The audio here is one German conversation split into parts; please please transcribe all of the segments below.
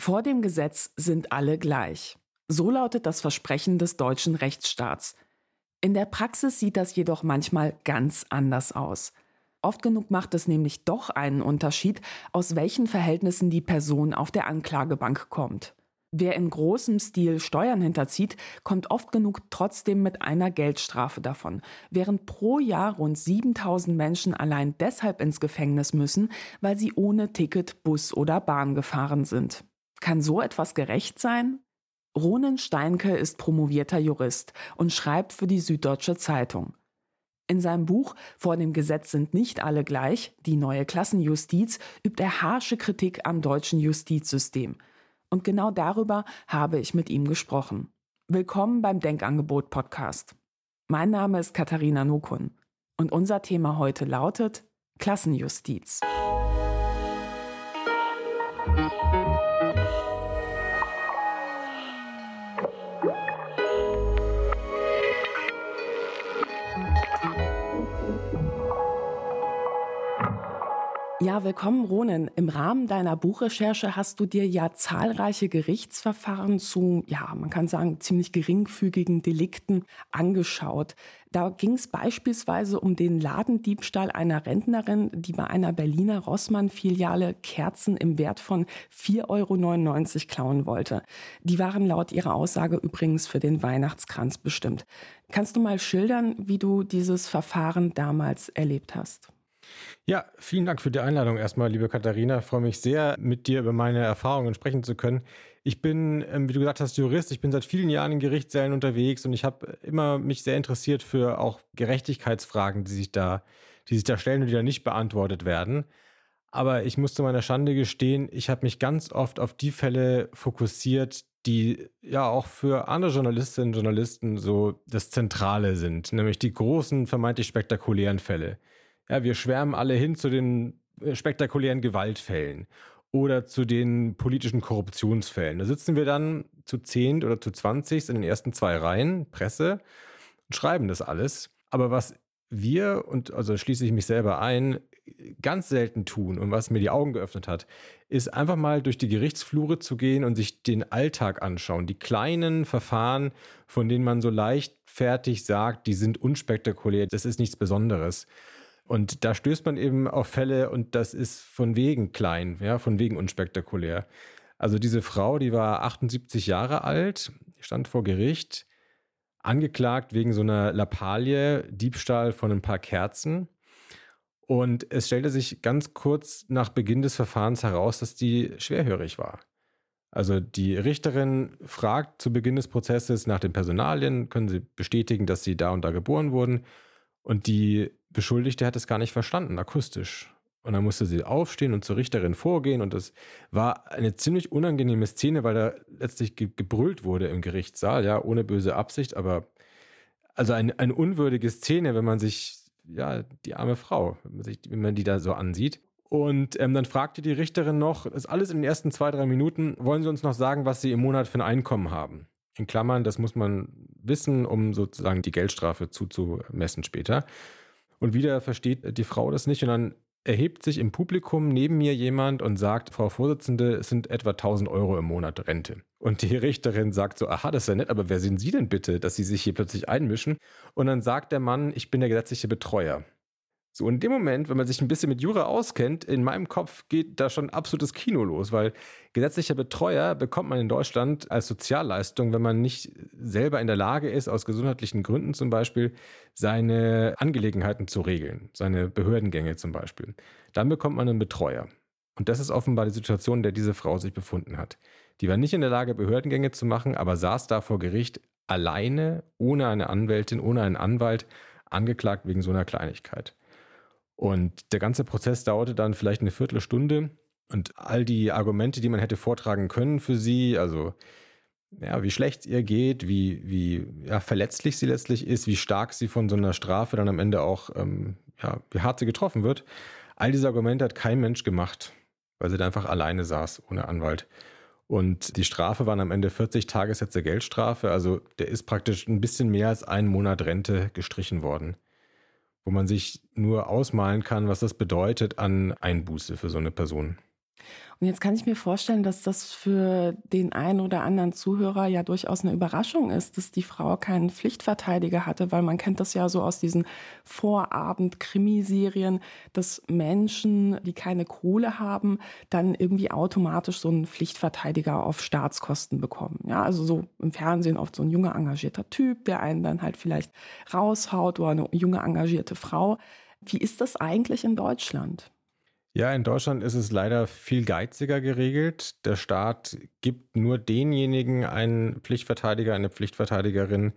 Vor dem Gesetz sind alle gleich. So lautet das Versprechen des deutschen Rechtsstaats. In der Praxis sieht das jedoch manchmal ganz anders aus. Oft genug macht es nämlich doch einen Unterschied, aus welchen Verhältnissen die Person auf der Anklagebank kommt. Wer in großem Stil Steuern hinterzieht, kommt oft genug trotzdem mit einer Geldstrafe davon, während pro Jahr rund 7000 Menschen allein deshalb ins Gefängnis müssen, weil sie ohne Ticket Bus oder Bahn gefahren sind. Kann so etwas gerecht sein? Ronen Steinke ist promovierter Jurist und schreibt für die Süddeutsche Zeitung. In seinem Buch Vor dem Gesetz sind nicht alle gleich, die neue Klassenjustiz, übt er harsche Kritik am deutschen Justizsystem – und genau darüber habe ich mit ihm gesprochen. Willkommen beim Denkangebot Podcast. Mein Name ist Katharina Nukun und unser Thema heute lautet Klassenjustiz. Thank you. Ja, willkommen, Ronen. Im Rahmen deiner Buchrecherche hast du dir ja zahlreiche Gerichtsverfahren zu, ja, man kann sagen, ziemlich geringfügigen Delikten angeschaut. Da ging es beispielsweise um den Ladendiebstahl einer Rentnerin, die bei einer Berliner Rossmann-Filiale Kerzen im Wert von 4,99 Euro klauen wollte. Die waren laut ihrer Aussage übrigens für den Weihnachtskranz bestimmt. Kannst du mal schildern, wie du dieses Verfahren damals erlebt hast? Ja, vielen Dank für die Einladung erstmal, liebe Katharina. Ich freue mich sehr, mit dir über meine Erfahrungen sprechen zu können. Ich bin, ähm, wie du gesagt hast, Jurist. Ich bin seit vielen Jahren in Gerichtssälen unterwegs und ich habe immer mich sehr interessiert für auch Gerechtigkeitsfragen, die sich da, die sich da stellen und die da nicht beantwortet werden. Aber ich muss zu meiner Schande gestehen, ich habe mich ganz oft auf die Fälle fokussiert, die ja auch für andere Journalistinnen und Journalisten so das Zentrale sind, nämlich die großen, vermeintlich spektakulären Fälle. Ja, wir schwärmen alle hin zu den äh, spektakulären Gewaltfällen oder zu den politischen Korruptionsfällen. Da sitzen wir dann zu zehn oder zu zwanzig in den ersten zwei Reihen, Presse, und schreiben das alles. Aber was wir, und also schließe ich mich selber ein, ganz selten tun und was mir die Augen geöffnet hat, ist einfach mal durch die Gerichtsflure zu gehen und sich den Alltag anschauen. Die kleinen Verfahren, von denen man so leichtfertig sagt, die sind unspektakulär, das ist nichts Besonderes. Und da stößt man eben auf Fälle und das ist von wegen klein, ja, von wegen unspektakulär. Also diese Frau, die war 78 Jahre alt, stand vor Gericht, angeklagt wegen so einer Lappalie, Diebstahl von ein paar Kerzen. Und es stellte sich ganz kurz nach Beginn des Verfahrens heraus, dass die schwerhörig war. Also die Richterin fragt zu Beginn des Prozesses nach den Personalien, können Sie bestätigen, dass Sie da und da geboren wurden? Und die Beschuldigte hat es gar nicht verstanden, akustisch. Und dann musste sie aufstehen und zur Richterin vorgehen. Und das war eine ziemlich unangenehme Szene, weil da letztlich ge gebrüllt wurde im Gerichtssaal, ja, ohne böse Absicht, aber also eine, eine unwürdige Szene, wenn man sich, ja, die arme Frau, wenn man, sich, wenn man die da so ansieht. Und ähm, dann fragte die Richterin noch, das ist alles in den ersten zwei, drei Minuten, wollen Sie uns noch sagen, was Sie im Monat für ein Einkommen haben? In Klammern, das muss man wissen, um sozusagen die Geldstrafe zuzumessen später. Und wieder versteht die Frau das nicht und dann erhebt sich im Publikum neben mir jemand und sagt, Frau Vorsitzende, es sind etwa 1000 Euro im Monat Rente. Und die Richterin sagt so, aha, das ist ja nett, aber wer sind Sie denn bitte, dass Sie sich hier plötzlich einmischen? Und dann sagt der Mann, ich bin der gesetzliche Betreuer. So, in dem Moment, wenn man sich ein bisschen mit Jura auskennt, in meinem Kopf geht da schon absolutes Kino los, weil gesetzlicher Betreuer bekommt man in Deutschland als Sozialleistung, wenn man nicht selber in der Lage ist, aus gesundheitlichen Gründen zum Beispiel, seine Angelegenheiten zu regeln, seine Behördengänge zum Beispiel. Dann bekommt man einen Betreuer. Und das ist offenbar die Situation, in der diese Frau sich befunden hat. Die war nicht in der Lage, Behördengänge zu machen, aber saß da vor Gericht alleine, ohne eine Anwältin, ohne einen Anwalt, angeklagt wegen so einer Kleinigkeit. Und der ganze Prozess dauerte dann vielleicht eine Viertelstunde und all die Argumente, die man hätte vortragen können für sie, also ja, wie schlecht es ihr geht, wie, wie ja, verletzlich sie letztlich ist, wie stark sie von so einer Strafe dann am Ende auch, ähm, ja, wie hart sie getroffen wird. All diese Argumente hat kein Mensch gemacht, weil sie da einfach alleine saß, ohne Anwalt. Und die Strafe waren am Ende 40 Tagessätze Geldstrafe, also der ist praktisch ein bisschen mehr als einen Monat Rente gestrichen worden wo man sich nur ausmalen kann, was das bedeutet an Einbuße für so eine Person. Und jetzt kann ich mir vorstellen, dass das für den einen oder anderen Zuhörer ja durchaus eine Überraschung ist, dass die Frau keinen Pflichtverteidiger hatte, weil man kennt das ja so aus diesen Vorabend-Krimiserien, dass Menschen, die keine Kohle haben, dann irgendwie automatisch so einen Pflichtverteidiger auf Staatskosten bekommen. Ja, also so im Fernsehen oft so ein junger engagierter Typ, der einen dann halt vielleicht raushaut oder eine junge engagierte Frau. Wie ist das eigentlich in Deutschland? Ja, in Deutschland ist es leider viel geiziger geregelt. Der Staat gibt nur denjenigen einen Pflichtverteidiger, eine Pflichtverteidigerin,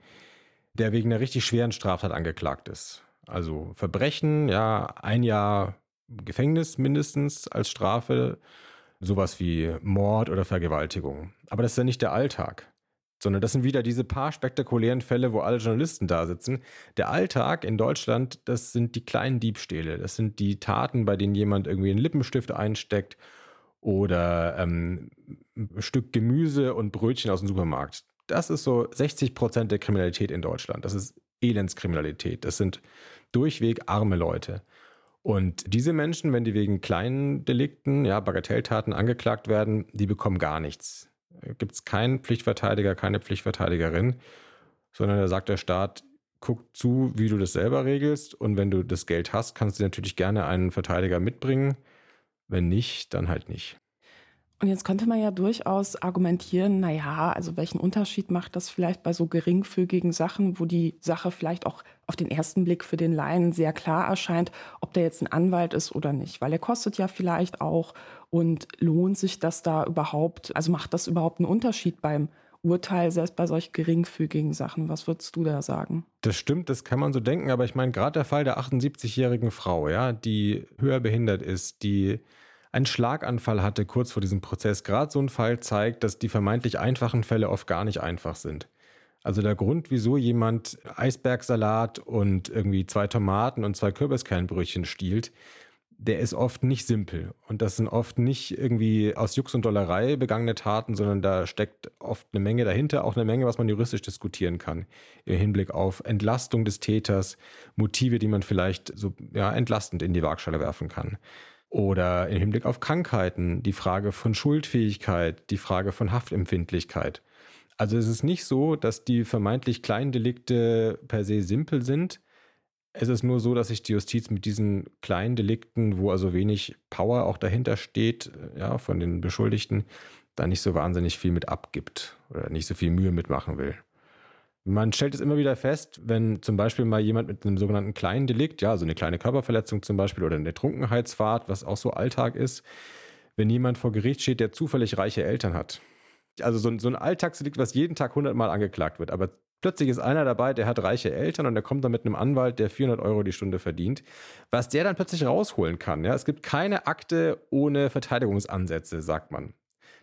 der wegen einer richtig schweren Straftat angeklagt ist. Also Verbrechen, ja, ein Jahr Gefängnis mindestens als Strafe, sowas wie Mord oder Vergewaltigung. Aber das ist ja nicht der Alltag sondern das sind wieder diese paar spektakulären Fälle, wo alle Journalisten da sitzen. Der Alltag in Deutschland, das sind die kleinen Diebstähle, das sind die Taten, bei denen jemand irgendwie einen Lippenstift einsteckt oder ähm, ein Stück Gemüse und Brötchen aus dem Supermarkt. Das ist so 60 Prozent der Kriminalität in Deutschland. Das ist Elendskriminalität. Das sind durchweg arme Leute. Und diese Menschen, wenn die wegen kleinen Delikten, ja, Bagatelltaten angeklagt werden, die bekommen gar nichts gibt es keinen Pflichtverteidiger, keine Pflichtverteidigerin, sondern da sagt der Staat, guck zu, wie du das selber regelst und wenn du das Geld hast, kannst du natürlich gerne einen Verteidiger mitbringen. Wenn nicht, dann halt nicht. Und jetzt könnte man ja durchaus argumentieren, naja, also welchen Unterschied macht das vielleicht bei so geringfügigen Sachen, wo die Sache vielleicht auch auf den ersten Blick für den Laien sehr klar erscheint, ob der jetzt ein Anwalt ist oder nicht, weil er kostet ja vielleicht auch und lohnt sich das da überhaupt, also macht das überhaupt einen Unterschied beim Urteil, selbst bei solch geringfügigen Sachen. Was würdest du da sagen? Das stimmt, das kann man so denken, aber ich meine, gerade der Fall der 78-jährigen Frau, ja, die höher behindert ist, die einen Schlaganfall hatte kurz vor diesem Prozess. Gerade so ein Fall zeigt, dass die vermeintlich einfachen Fälle oft gar nicht einfach sind. Also der Grund, wieso jemand Eisbergsalat und irgendwie zwei Tomaten und zwei Kürbiskernbrötchen stiehlt, der ist oft nicht simpel. Und das sind oft nicht irgendwie aus Jux und Dollerei begangene Taten, sondern da steckt oft eine Menge dahinter, auch eine Menge, was man juristisch diskutieren kann. Im Hinblick auf Entlastung des Täters, Motive, die man vielleicht so ja, entlastend in die Waagschale werfen kann. Oder im Hinblick auf Krankheiten, die Frage von Schuldfähigkeit, die Frage von Haftempfindlichkeit. Also es ist nicht so, dass die vermeintlich kleinen Delikte per se simpel sind. Es ist nur so, dass sich die Justiz mit diesen kleinen Delikten, wo also wenig Power auch dahinter steht, ja, von den Beschuldigten, da nicht so wahnsinnig viel mit abgibt oder nicht so viel Mühe mitmachen will. Man stellt es immer wieder fest, wenn zum Beispiel mal jemand mit einem sogenannten kleinen Delikt, ja, so eine kleine Körperverletzung zum Beispiel oder eine Trunkenheitsfahrt, was auch so Alltag ist, wenn jemand vor Gericht steht, der zufällig reiche Eltern hat. Also so ein, so ein Alltagsdelikt, was jeden Tag hundertmal angeklagt wird, aber plötzlich ist einer dabei, der hat reiche Eltern und der kommt dann mit einem Anwalt, der 400 Euro die Stunde verdient, was der dann plötzlich rausholen kann. Ja, es gibt keine Akte ohne Verteidigungsansätze, sagt man.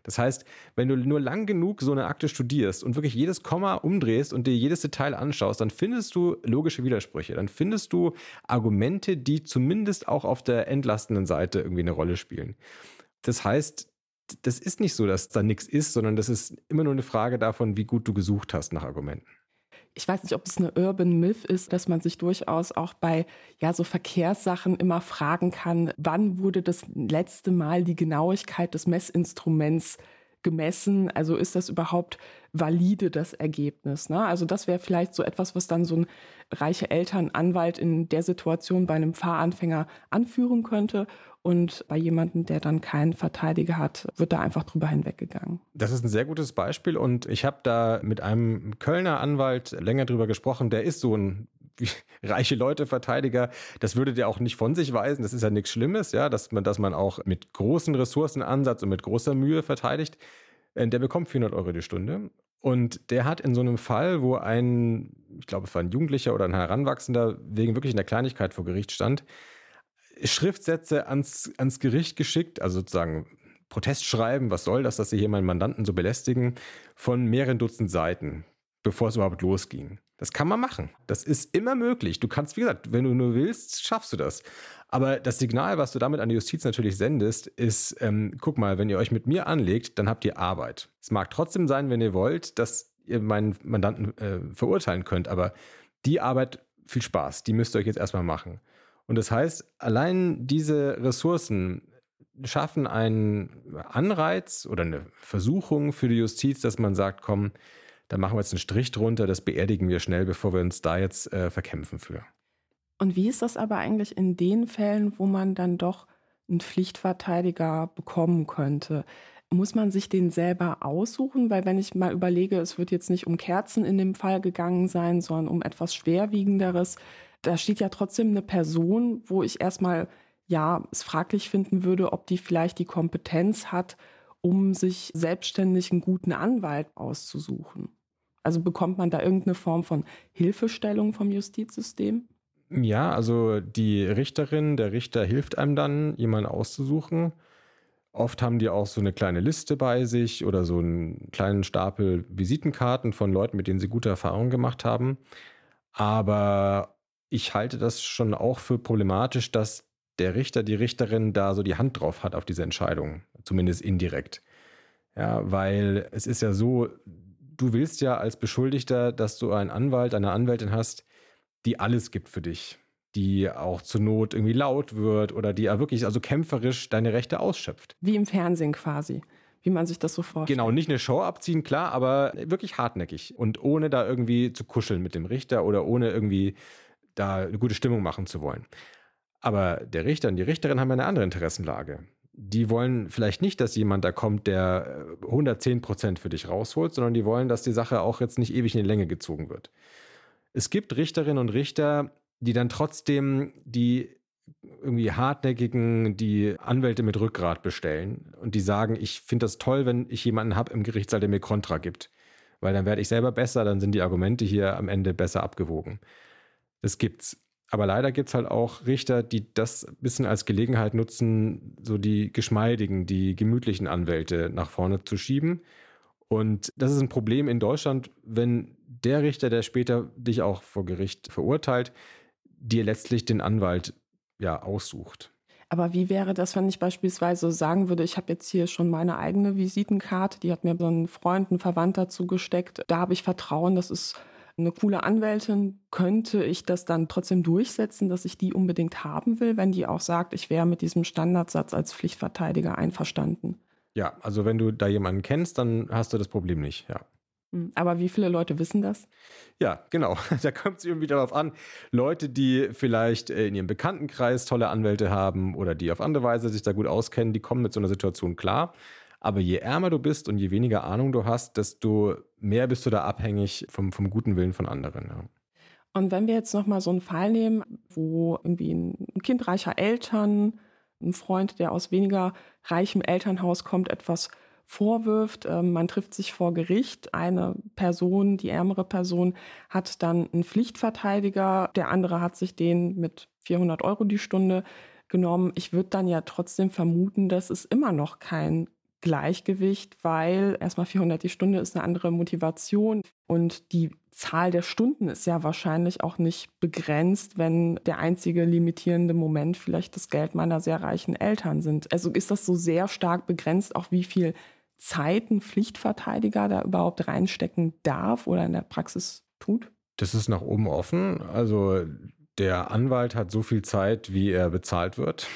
Das heißt, wenn du nur lang genug so eine Akte studierst und wirklich jedes Komma umdrehst und dir jedes Detail anschaust, dann findest du logische Widersprüche. Dann findest du Argumente, die zumindest auch auf der entlastenden Seite irgendwie eine Rolle spielen. Das heißt, das ist nicht so, dass da nichts ist, sondern das ist immer nur eine Frage davon, wie gut du gesucht hast nach Argumenten ich weiß nicht, ob es eine Urban Myth ist, dass man sich durchaus auch bei ja so Verkehrssachen immer fragen kann, wann wurde das letzte Mal die Genauigkeit des Messinstruments gemessen? Also ist das überhaupt valide, das Ergebnis? Ne? Also das wäre vielleicht so etwas, was dann so ein reicher Elternanwalt in der Situation bei einem Fahranfänger anführen könnte. Und bei jemandem, der dann keinen Verteidiger hat, wird da einfach drüber hinweggegangen. Das ist ein sehr gutes Beispiel und ich habe da mit einem Kölner Anwalt länger drüber gesprochen. Der ist so ein reiche Leute Verteidiger, das würde der auch nicht von sich weisen. Das ist ja nichts Schlimmes, ja, dass man, dass man auch mit großen Ressourcenansatz und mit großer Mühe verteidigt. Äh, der bekommt 400 Euro die Stunde. Und der hat in so einem Fall, wo ein, ich glaube, es war ein Jugendlicher oder ein Heranwachsender wegen wirklich einer Kleinigkeit vor Gericht stand, Schriftsätze ans, ans Gericht geschickt, also sozusagen Protestschreiben, was soll das, dass sie hier meinen Mandanten so belästigen, von mehreren Dutzend Seiten, bevor es überhaupt losging. Das kann man machen. Das ist immer möglich. Du kannst, wie gesagt, wenn du nur willst, schaffst du das. Aber das Signal, was du damit an die Justiz natürlich sendest, ist, ähm, guck mal, wenn ihr euch mit mir anlegt, dann habt ihr Arbeit. Es mag trotzdem sein, wenn ihr wollt, dass ihr meinen Mandanten äh, verurteilen könnt, aber die Arbeit, viel Spaß, die müsst ihr euch jetzt erstmal machen. Und das heißt, allein diese Ressourcen, schaffen einen Anreiz oder eine Versuchung für die Justiz, dass man sagt, komm, da machen wir jetzt einen Strich drunter, das beerdigen wir schnell, bevor wir uns da jetzt äh, verkämpfen für. Und wie ist das aber eigentlich in den Fällen, wo man dann doch einen Pflichtverteidiger bekommen könnte? Muss man sich den selber aussuchen? Weil wenn ich mal überlege, es wird jetzt nicht um Kerzen in dem Fall gegangen sein, sondern um etwas Schwerwiegenderes, da steht ja trotzdem eine Person, wo ich erstmal ja es fraglich finden würde, ob die vielleicht die Kompetenz hat, um sich selbstständig einen guten Anwalt auszusuchen. Also bekommt man da irgendeine Form von Hilfestellung vom Justizsystem? Ja, also die Richterin, der Richter hilft einem dann, jemanden auszusuchen. Oft haben die auch so eine kleine Liste bei sich oder so einen kleinen Stapel Visitenkarten von Leuten, mit denen sie gute Erfahrungen gemacht haben. Aber ich halte das schon auch für problematisch, dass der Richter, die Richterin da so die Hand drauf hat auf diese Entscheidung, zumindest indirekt. Ja, weil es ist ja so, du willst ja als Beschuldigter, dass du einen Anwalt, eine Anwältin hast, die alles gibt für dich, die auch zur Not irgendwie laut wird oder die ja wirklich also kämpferisch deine Rechte ausschöpft. Wie im Fernsehen quasi wie man sich das so vorstellt. Genau, nicht eine Show abziehen, klar, aber wirklich hartnäckig und ohne da irgendwie zu kuscheln mit dem Richter oder ohne irgendwie da eine gute Stimmung machen zu wollen. Aber der Richter und die Richterin haben eine andere Interessenlage. Die wollen vielleicht nicht, dass jemand da kommt, der 110 Prozent für dich rausholt, sondern die wollen, dass die Sache auch jetzt nicht ewig in die Länge gezogen wird. Es gibt Richterinnen und Richter, die dann trotzdem die irgendwie hartnäckigen, die Anwälte mit Rückgrat bestellen und die sagen, ich finde das toll, wenn ich jemanden habe im Gerichtssaal, der mir Kontra gibt, weil dann werde ich selber besser, dann sind die Argumente hier am Ende besser abgewogen. Das gibt's. Aber leider gibt es halt auch Richter, die das ein bisschen als Gelegenheit nutzen, so die geschmeidigen, die gemütlichen Anwälte nach vorne zu schieben. Und das ist ein Problem in Deutschland, wenn der Richter, der später dich auch vor Gericht verurteilt, dir letztlich den Anwalt ja aussucht. Aber wie wäre das, wenn ich beispielsweise sagen würde, ich habe jetzt hier schon meine eigene Visitenkarte, die hat mir so ein Freund, ein Verwandter zugesteckt. Da habe ich Vertrauen, das ist eine coole Anwältin, könnte ich das dann trotzdem durchsetzen, dass ich die unbedingt haben will, wenn die auch sagt, ich wäre mit diesem Standardsatz als Pflichtverteidiger einverstanden? Ja, also wenn du da jemanden kennst, dann hast du das Problem nicht, ja. Hm, aber wie viele Leute wissen das? Ja, genau. Da kommt es irgendwie darauf an. Leute, die vielleicht äh, in ihrem Bekanntenkreis tolle Anwälte haben oder die auf andere Weise sich da gut auskennen, die kommen mit so einer Situation klar. Aber je ärmer du bist und je weniger Ahnung du hast, desto mehr bist du da abhängig vom, vom guten Willen von anderen. Ja. Und wenn wir jetzt nochmal so einen Fall nehmen, wo irgendwie ein Kind reicher Eltern, ein Freund, der aus weniger reichem Elternhaus kommt, etwas vorwirft, ähm, man trifft sich vor Gericht, eine Person, die ärmere Person, hat dann einen Pflichtverteidiger, der andere hat sich den mit 400 Euro die Stunde genommen. Ich würde dann ja trotzdem vermuten, dass es immer noch kein Gleichgewicht, weil erstmal 400 die Stunde ist eine andere Motivation und die Zahl der Stunden ist ja wahrscheinlich auch nicht begrenzt, wenn der einzige limitierende Moment vielleicht das Geld meiner sehr reichen Eltern sind. Also ist das so sehr stark begrenzt, auch wie viel Zeit ein Pflichtverteidiger da überhaupt reinstecken darf oder in der Praxis tut? Das ist nach oben offen. Also der Anwalt hat so viel Zeit, wie er bezahlt wird.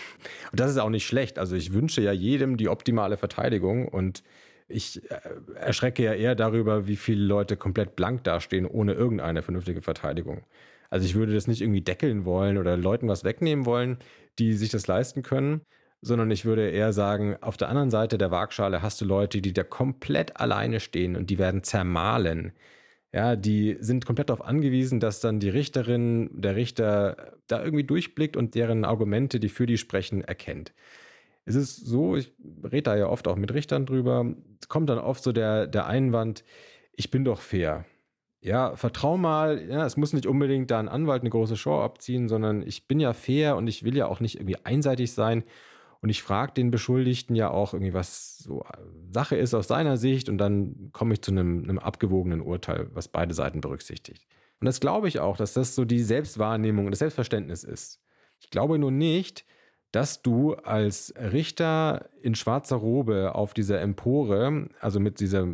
Und das ist auch nicht schlecht. Also ich wünsche ja jedem die optimale Verteidigung und ich äh, erschrecke ja eher darüber, wie viele Leute komplett blank dastehen, ohne irgendeine vernünftige Verteidigung. Also ich würde das nicht irgendwie deckeln wollen oder Leuten was wegnehmen wollen, die sich das leisten können, sondern ich würde eher sagen, auf der anderen Seite der Waagschale hast du Leute, die da komplett alleine stehen und die werden zermahlen. Ja, die sind komplett darauf angewiesen, dass dann die Richterin, der Richter da irgendwie durchblickt und deren Argumente, die für die sprechen, erkennt. Es ist so, ich rede da ja oft auch mit Richtern drüber, es kommt dann oft so der, der Einwand, ich bin doch fair. Ja, vertrau mal, ja, es muss nicht unbedingt da ein Anwalt eine große Show abziehen, sondern ich bin ja fair und ich will ja auch nicht irgendwie einseitig sein und ich frage den Beschuldigten ja auch irgendwie, was so Sache ist aus seiner Sicht. Und dann komme ich zu einem, einem abgewogenen Urteil, was beide Seiten berücksichtigt. Und das glaube ich auch, dass das so die Selbstwahrnehmung und das Selbstverständnis ist. Ich glaube nur nicht, dass du als Richter in schwarzer Robe auf dieser Empore, also mit dieser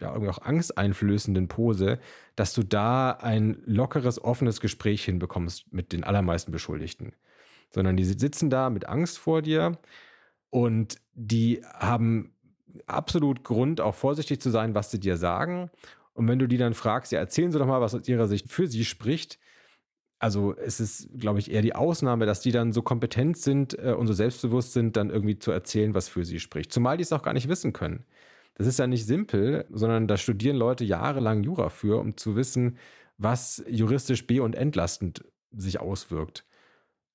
ja, irgendwie auch angsteinflößenden Pose, dass du da ein lockeres, offenes Gespräch hinbekommst mit den allermeisten Beschuldigten sondern die sitzen da mit Angst vor dir Und die haben absolut Grund, auch vorsichtig zu sein, was sie dir sagen. Und wenn du die dann fragst, ja, erzählen sie doch mal, was aus ihrer Sicht für sie spricht. Also es ist, glaube ich, eher die Ausnahme, dass die dann so kompetent sind äh, und so selbstbewusst sind, dann irgendwie zu erzählen, was für sie spricht. Zumal die es auch gar nicht wissen können. Das ist ja nicht simpel, sondern da studieren Leute jahrelang Jura für, um zu wissen, was juristisch be- und entlastend sich auswirkt.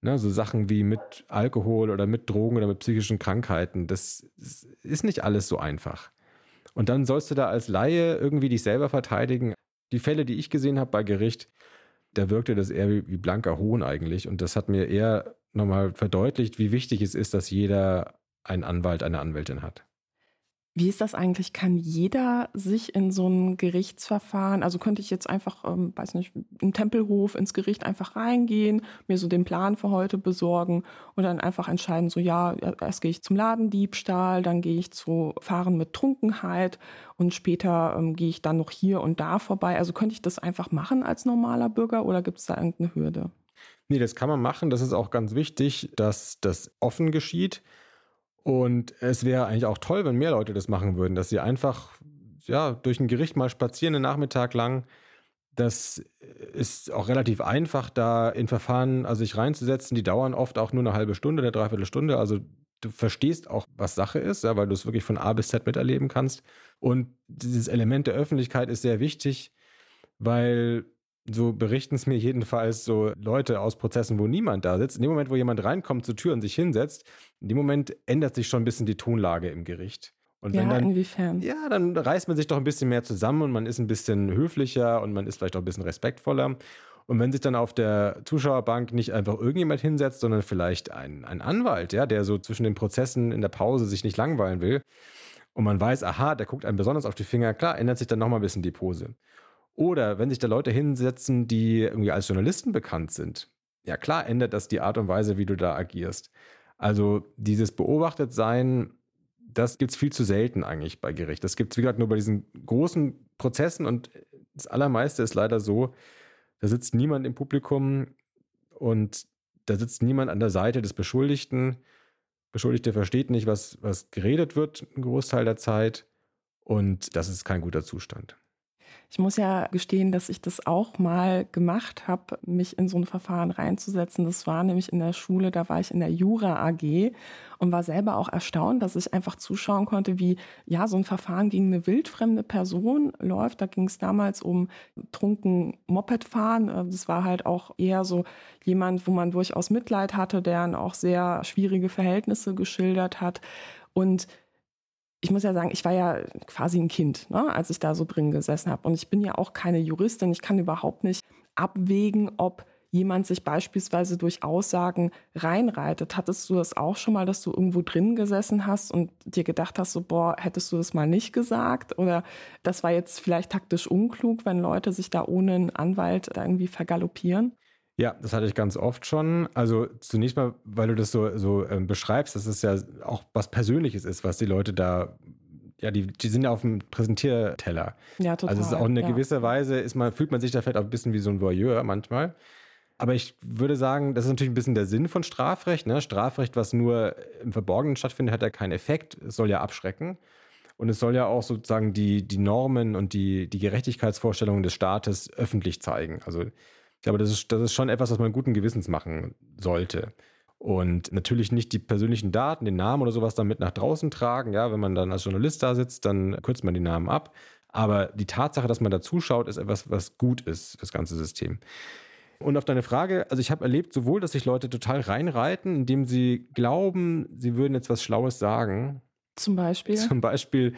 Ne, so Sachen wie mit Alkohol oder mit Drogen oder mit psychischen Krankheiten, das ist nicht alles so einfach. Und dann sollst du da als Laie irgendwie dich selber verteidigen. Die Fälle, die ich gesehen habe bei Gericht, da wirkte das eher wie, wie blanker Hohn eigentlich. Und das hat mir eher nochmal verdeutlicht, wie wichtig es ist, dass jeder einen Anwalt, eine Anwältin hat. Wie ist das eigentlich? Kann jeder sich in so ein Gerichtsverfahren, also könnte ich jetzt einfach, ähm, weiß nicht, im Tempelhof ins Gericht einfach reingehen, mir so den Plan für heute besorgen und dann einfach entscheiden, so ja, erst gehe ich zum Ladendiebstahl, dann gehe ich zu Fahren mit Trunkenheit und später ähm, gehe ich dann noch hier und da vorbei. Also könnte ich das einfach machen als normaler Bürger oder gibt es da irgendeine Hürde? Nee, das kann man machen. Das ist auch ganz wichtig, dass das offen geschieht. Und es wäre eigentlich auch toll, wenn mehr Leute das machen würden, dass sie einfach ja, durch ein Gericht mal spazieren einen Nachmittag lang. Das ist auch relativ einfach, da in Verfahren also sich reinzusetzen. Die dauern oft auch nur eine halbe Stunde, eine Dreiviertelstunde. Also du verstehst auch, was Sache ist, ja, weil du es wirklich von A bis Z miterleben kannst. Und dieses Element der Öffentlichkeit ist sehr wichtig, weil so berichten es mir jedenfalls so Leute aus Prozessen, wo niemand da sitzt. In dem Moment, wo jemand reinkommt zur Tür und sich hinsetzt, in dem Moment ändert sich schon ein bisschen die Tonlage im Gericht. Und ja, dann, inwiefern? Ja, dann reißt man sich doch ein bisschen mehr zusammen und man ist ein bisschen höflicher und man ist vielleicht auch ein bisschen respektvoller. Und wenn sich dann auf der Zuschauerbank nicht einfach irgendjemand hinsetzt, sondern vielleicht ein, ein Anwalt, ja, der so zwischen den Prozessen in der Pause sich nicht langweilen will, und man weiß, aha, der guckt einem besonders auf die Finger, klar, ändert sich dann nochmal ein bisschen die Pose. Oder wenn sich da Leute hinsetzen, die irgendwie als Journalisten bekannt sind. Ja, klar ändert das die Art und Weise, wie du da agierst. Also dieses Beobachtetsein, das gibt es viel zu selten eigentlich bei Gericht. Das gibt es, wie gesagt, nur bei diesen großen Prozessen und das Allermeiste ist leider so, da sitzt niemand im Publikum und da sitzt niemand an der Seite des Beschuldigten. Beschuldigte versteht nicht, was, was geredet wird, einen Großteil der Zeit. Und das ist kein guter Zustand. Ich muss ja gestehen, dass ich das auch mal gemacht habe, mich in so ein Verfahren reinzusetzen. Das war nämlich in der Schule, da war ich in der Jura AG und war selber auch erstaunt, dass ich einfach zuschauen konnte, wie ja so ein Verfahren gegen eine wildfremde Person läuft. Da ging es damals um trunken Mopedfahren. Das war halt auch eher so jemand, wo man durchaus Mitleid hatte, der auch sehr schwierige Verhältnisse geschildert hat. Und ich muss ja sagen, ich war ja quasi ein Kind, ne, als ich da so drin gesessen habe. Und ich bin ja auch keine Juristin. Ich kann überhaupt nicht abwägen, ob jemand sich beispielsweise durch Aussagen reinreitet. Hattest du das auch schon mal, dass du irgendwo drin gesessen hast und dir gedacht hast, so, boah, hättest du das mal nicht gesagt? Oder das war jetzt vielleicht taktisch unklug, wenn Leute sich da ohne einen Anwalt irgendwie vergaloppieren? Ja, das hatte ich ganz oft schon. Also zunächst mal, weil du das so, so ähm, beschreibst, dass es ja auch was Persönliches ist, was die Leute da, ja, die, die sind ja auf dem Präsentierteller. Ja, total. Also es ist auch in einer ja. gewisser Weise, ist man, fühlt man sich da vielleicht auch ein bisschen wie so ein Voyeur manchmal. Aber ich würde sagen, das ist natürlich ein bisschen der Sinn von Strafrecht. Ne? Strafrecht, was nur im Verborgenen stattfindet, hat ja keinen Effekt. Es soll ja abschrecken. Und es soll ja auch sozusagen die, die Normen und die, die Gerechtigkeitsvorstellungen des Staates öffentlich zeigen. Also ich glaube, das ist, das ist schon etwas, was man guten Gewissens machen sollte. Und natürlich nicht die persönlichen Daten, den Namen oder sowas dann mit nach draußen tragen. Ja, wenn man dann als Journalist da sitzt, dann kürzt man die Namen ab. Aber die Tatsache, dass man da zuschaut, ist etwas, was gut ist, das ganze System. Und auf deine Frage, also ich habe erlebt sowohl, dass sich Leute total reinreiten, indem sie glauben, sie würden jetzt was Schlaues sagen. Zum Beispiel? Zum Beispiel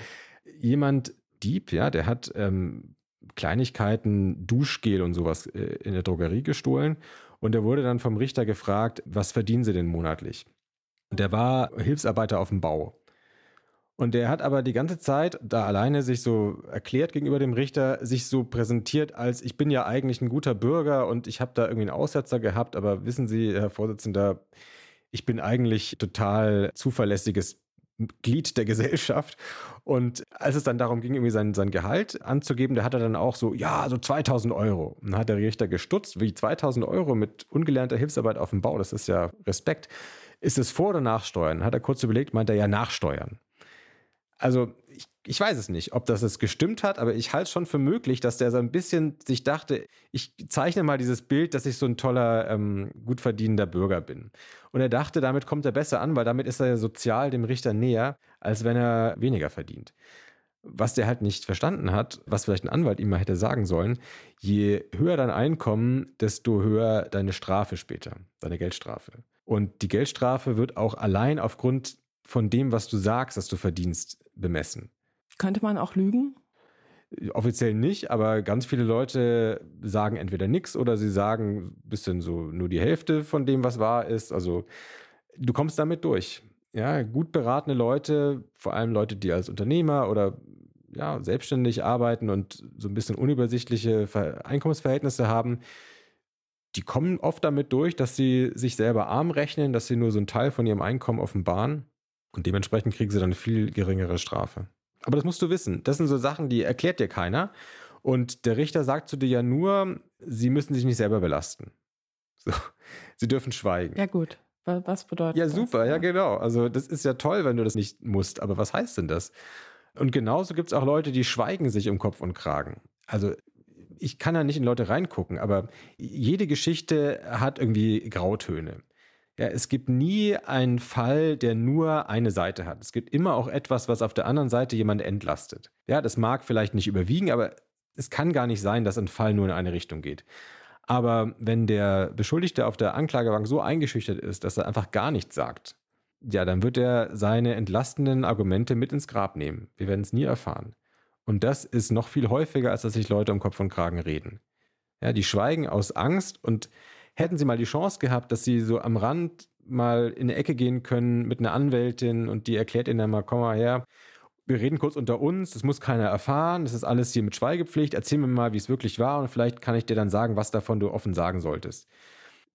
jemand, Dieb, ja, der hat ähm, Kleinigkeiten, Duschgel und sowas äh, in der Drogerie gestohlen. Und er wurde dann vom Richter gefragt, was verdienen Sie denn monatlich? Und der war Hilfsarbeiter auf dem Bau. Und der hat aber die ganze Zeit da alleine sich so erklärt gegenüber dem Richter, sich so präsentiert als ich bin ja eigentlich ein guter Bürger und ich habe da irgendwie einen Aussetzer gehabt, aber wissen Sie, Herr Vorsitzender, ich bin eigentlich total zuverlässiges Glied der Gesellschaft. Und als es dann darum ging, irgendwie sein, sein Gehalt anzugeben, da hat er dann auch so, ja, so 2000 Euro. Und dann hat der Richter gestutzt, wie 2000 Euro mit ungelernter Hilfsarbeit auf dem Bau, das ist ja Respekt. Ist es vor oder nachsteuern? Hat er kurz überlegt, meint er ja nachsteuern. Also ich, ich weiß es nicht, ob das es gestimmt hat, aber ich halte es schon für möglich, dass der so ein bisschen sich dachte, ich zeichne mal dieses Bild, dass ich so ein toller, ähm, gut verdienender Bürger bin. Und er dachte, damit kommt er besser an, weil damit ist er sozial dem Richter näher, als wenn er weniger verdient. Was der halt nicht verstanden hat, was vielleicht ein Anwalt ihm mal hätte sagen sollen, je höher dein Einkommen, desto höher deine Strafe später, deine Geldstrafe. Und die Geldstrafe wird auch allein aufgrund von dem, was du sagst, dass du verdienst, bemessen. Könnte man auch lügen? Offiziell nicht, aber ganz viele Leute sagen entweder nichts oder sie sagen ein bisschen so nur die Hälfte von dem, was wahr ist. Also du kommst damit durch. Ja, gut beratene Leute, vor allem Leute, die als Unternehmer oder ja, selbstständig arbeiten und so ein bisschen unübersichtliche Einkommensverhältnisse haben, die kommen oft damit durch, dass sie sich selber arm rechnen, dass sie nur so einen Teil von ihrem Einkommen offenbaren und dementsprechend kriegen sie dann eine viel geringere Strafe. Aber das musst du wissen. Das sind so Sachen, die erklärt dir keiner. Und der Richter sagt zu dir ja nur, sie müssen sich nicht selber belasten. So. Sie dürfen schweigen. Ja, gut. Was bedeutet ja, das? Ja, super, ja, genau. Also, das ist ja toll, wenn du das nicht musst. Aber was heißt denn das? Und genauso gibt es auch Leute, die schweigen sich um Kopf und Kragen. Also ich kann ja nicht in Leute reingucken, aber jede Geschichte hat irgendwie Grautöne. Ja, es gibt nie einen Fall, der nur eine Seite hat. Es gibt immer auch etwas, was auf der anderen Seite jemand entlastet. Ja, das mag vielleicht nicht überwiegen, aber es kann gar nicht sein, dass ein Fall nur in eine Richtung geht. Aber wenn der Beschuldigte auf der Anklagebank so eingeschüchtert ist, dass er einfach gar nichts sagt, ja, dann wird er seine entlastenden Argumente mit ins Grab nehmen. Wir werden es nie erfahren. Und das ist noch viel häufiger, als dass sich Leute um Kopf und Kragen reden. Ja, die schweigen aus Angst und hätten sie mal die Chance gehabt, dass sie so am Rand mal in eine Ecke gehen können mit einer Anwältin und die erklärt ihnen dann mal, komm mal her, wir reden kurz unter uns, das muss keiner erfahren, das ist alles hier mit Schweigepflicht, erzähl mir mal, wie es wirklich war und vielleicht kann ich dir dann sagen, was davon du offen sagen solltest.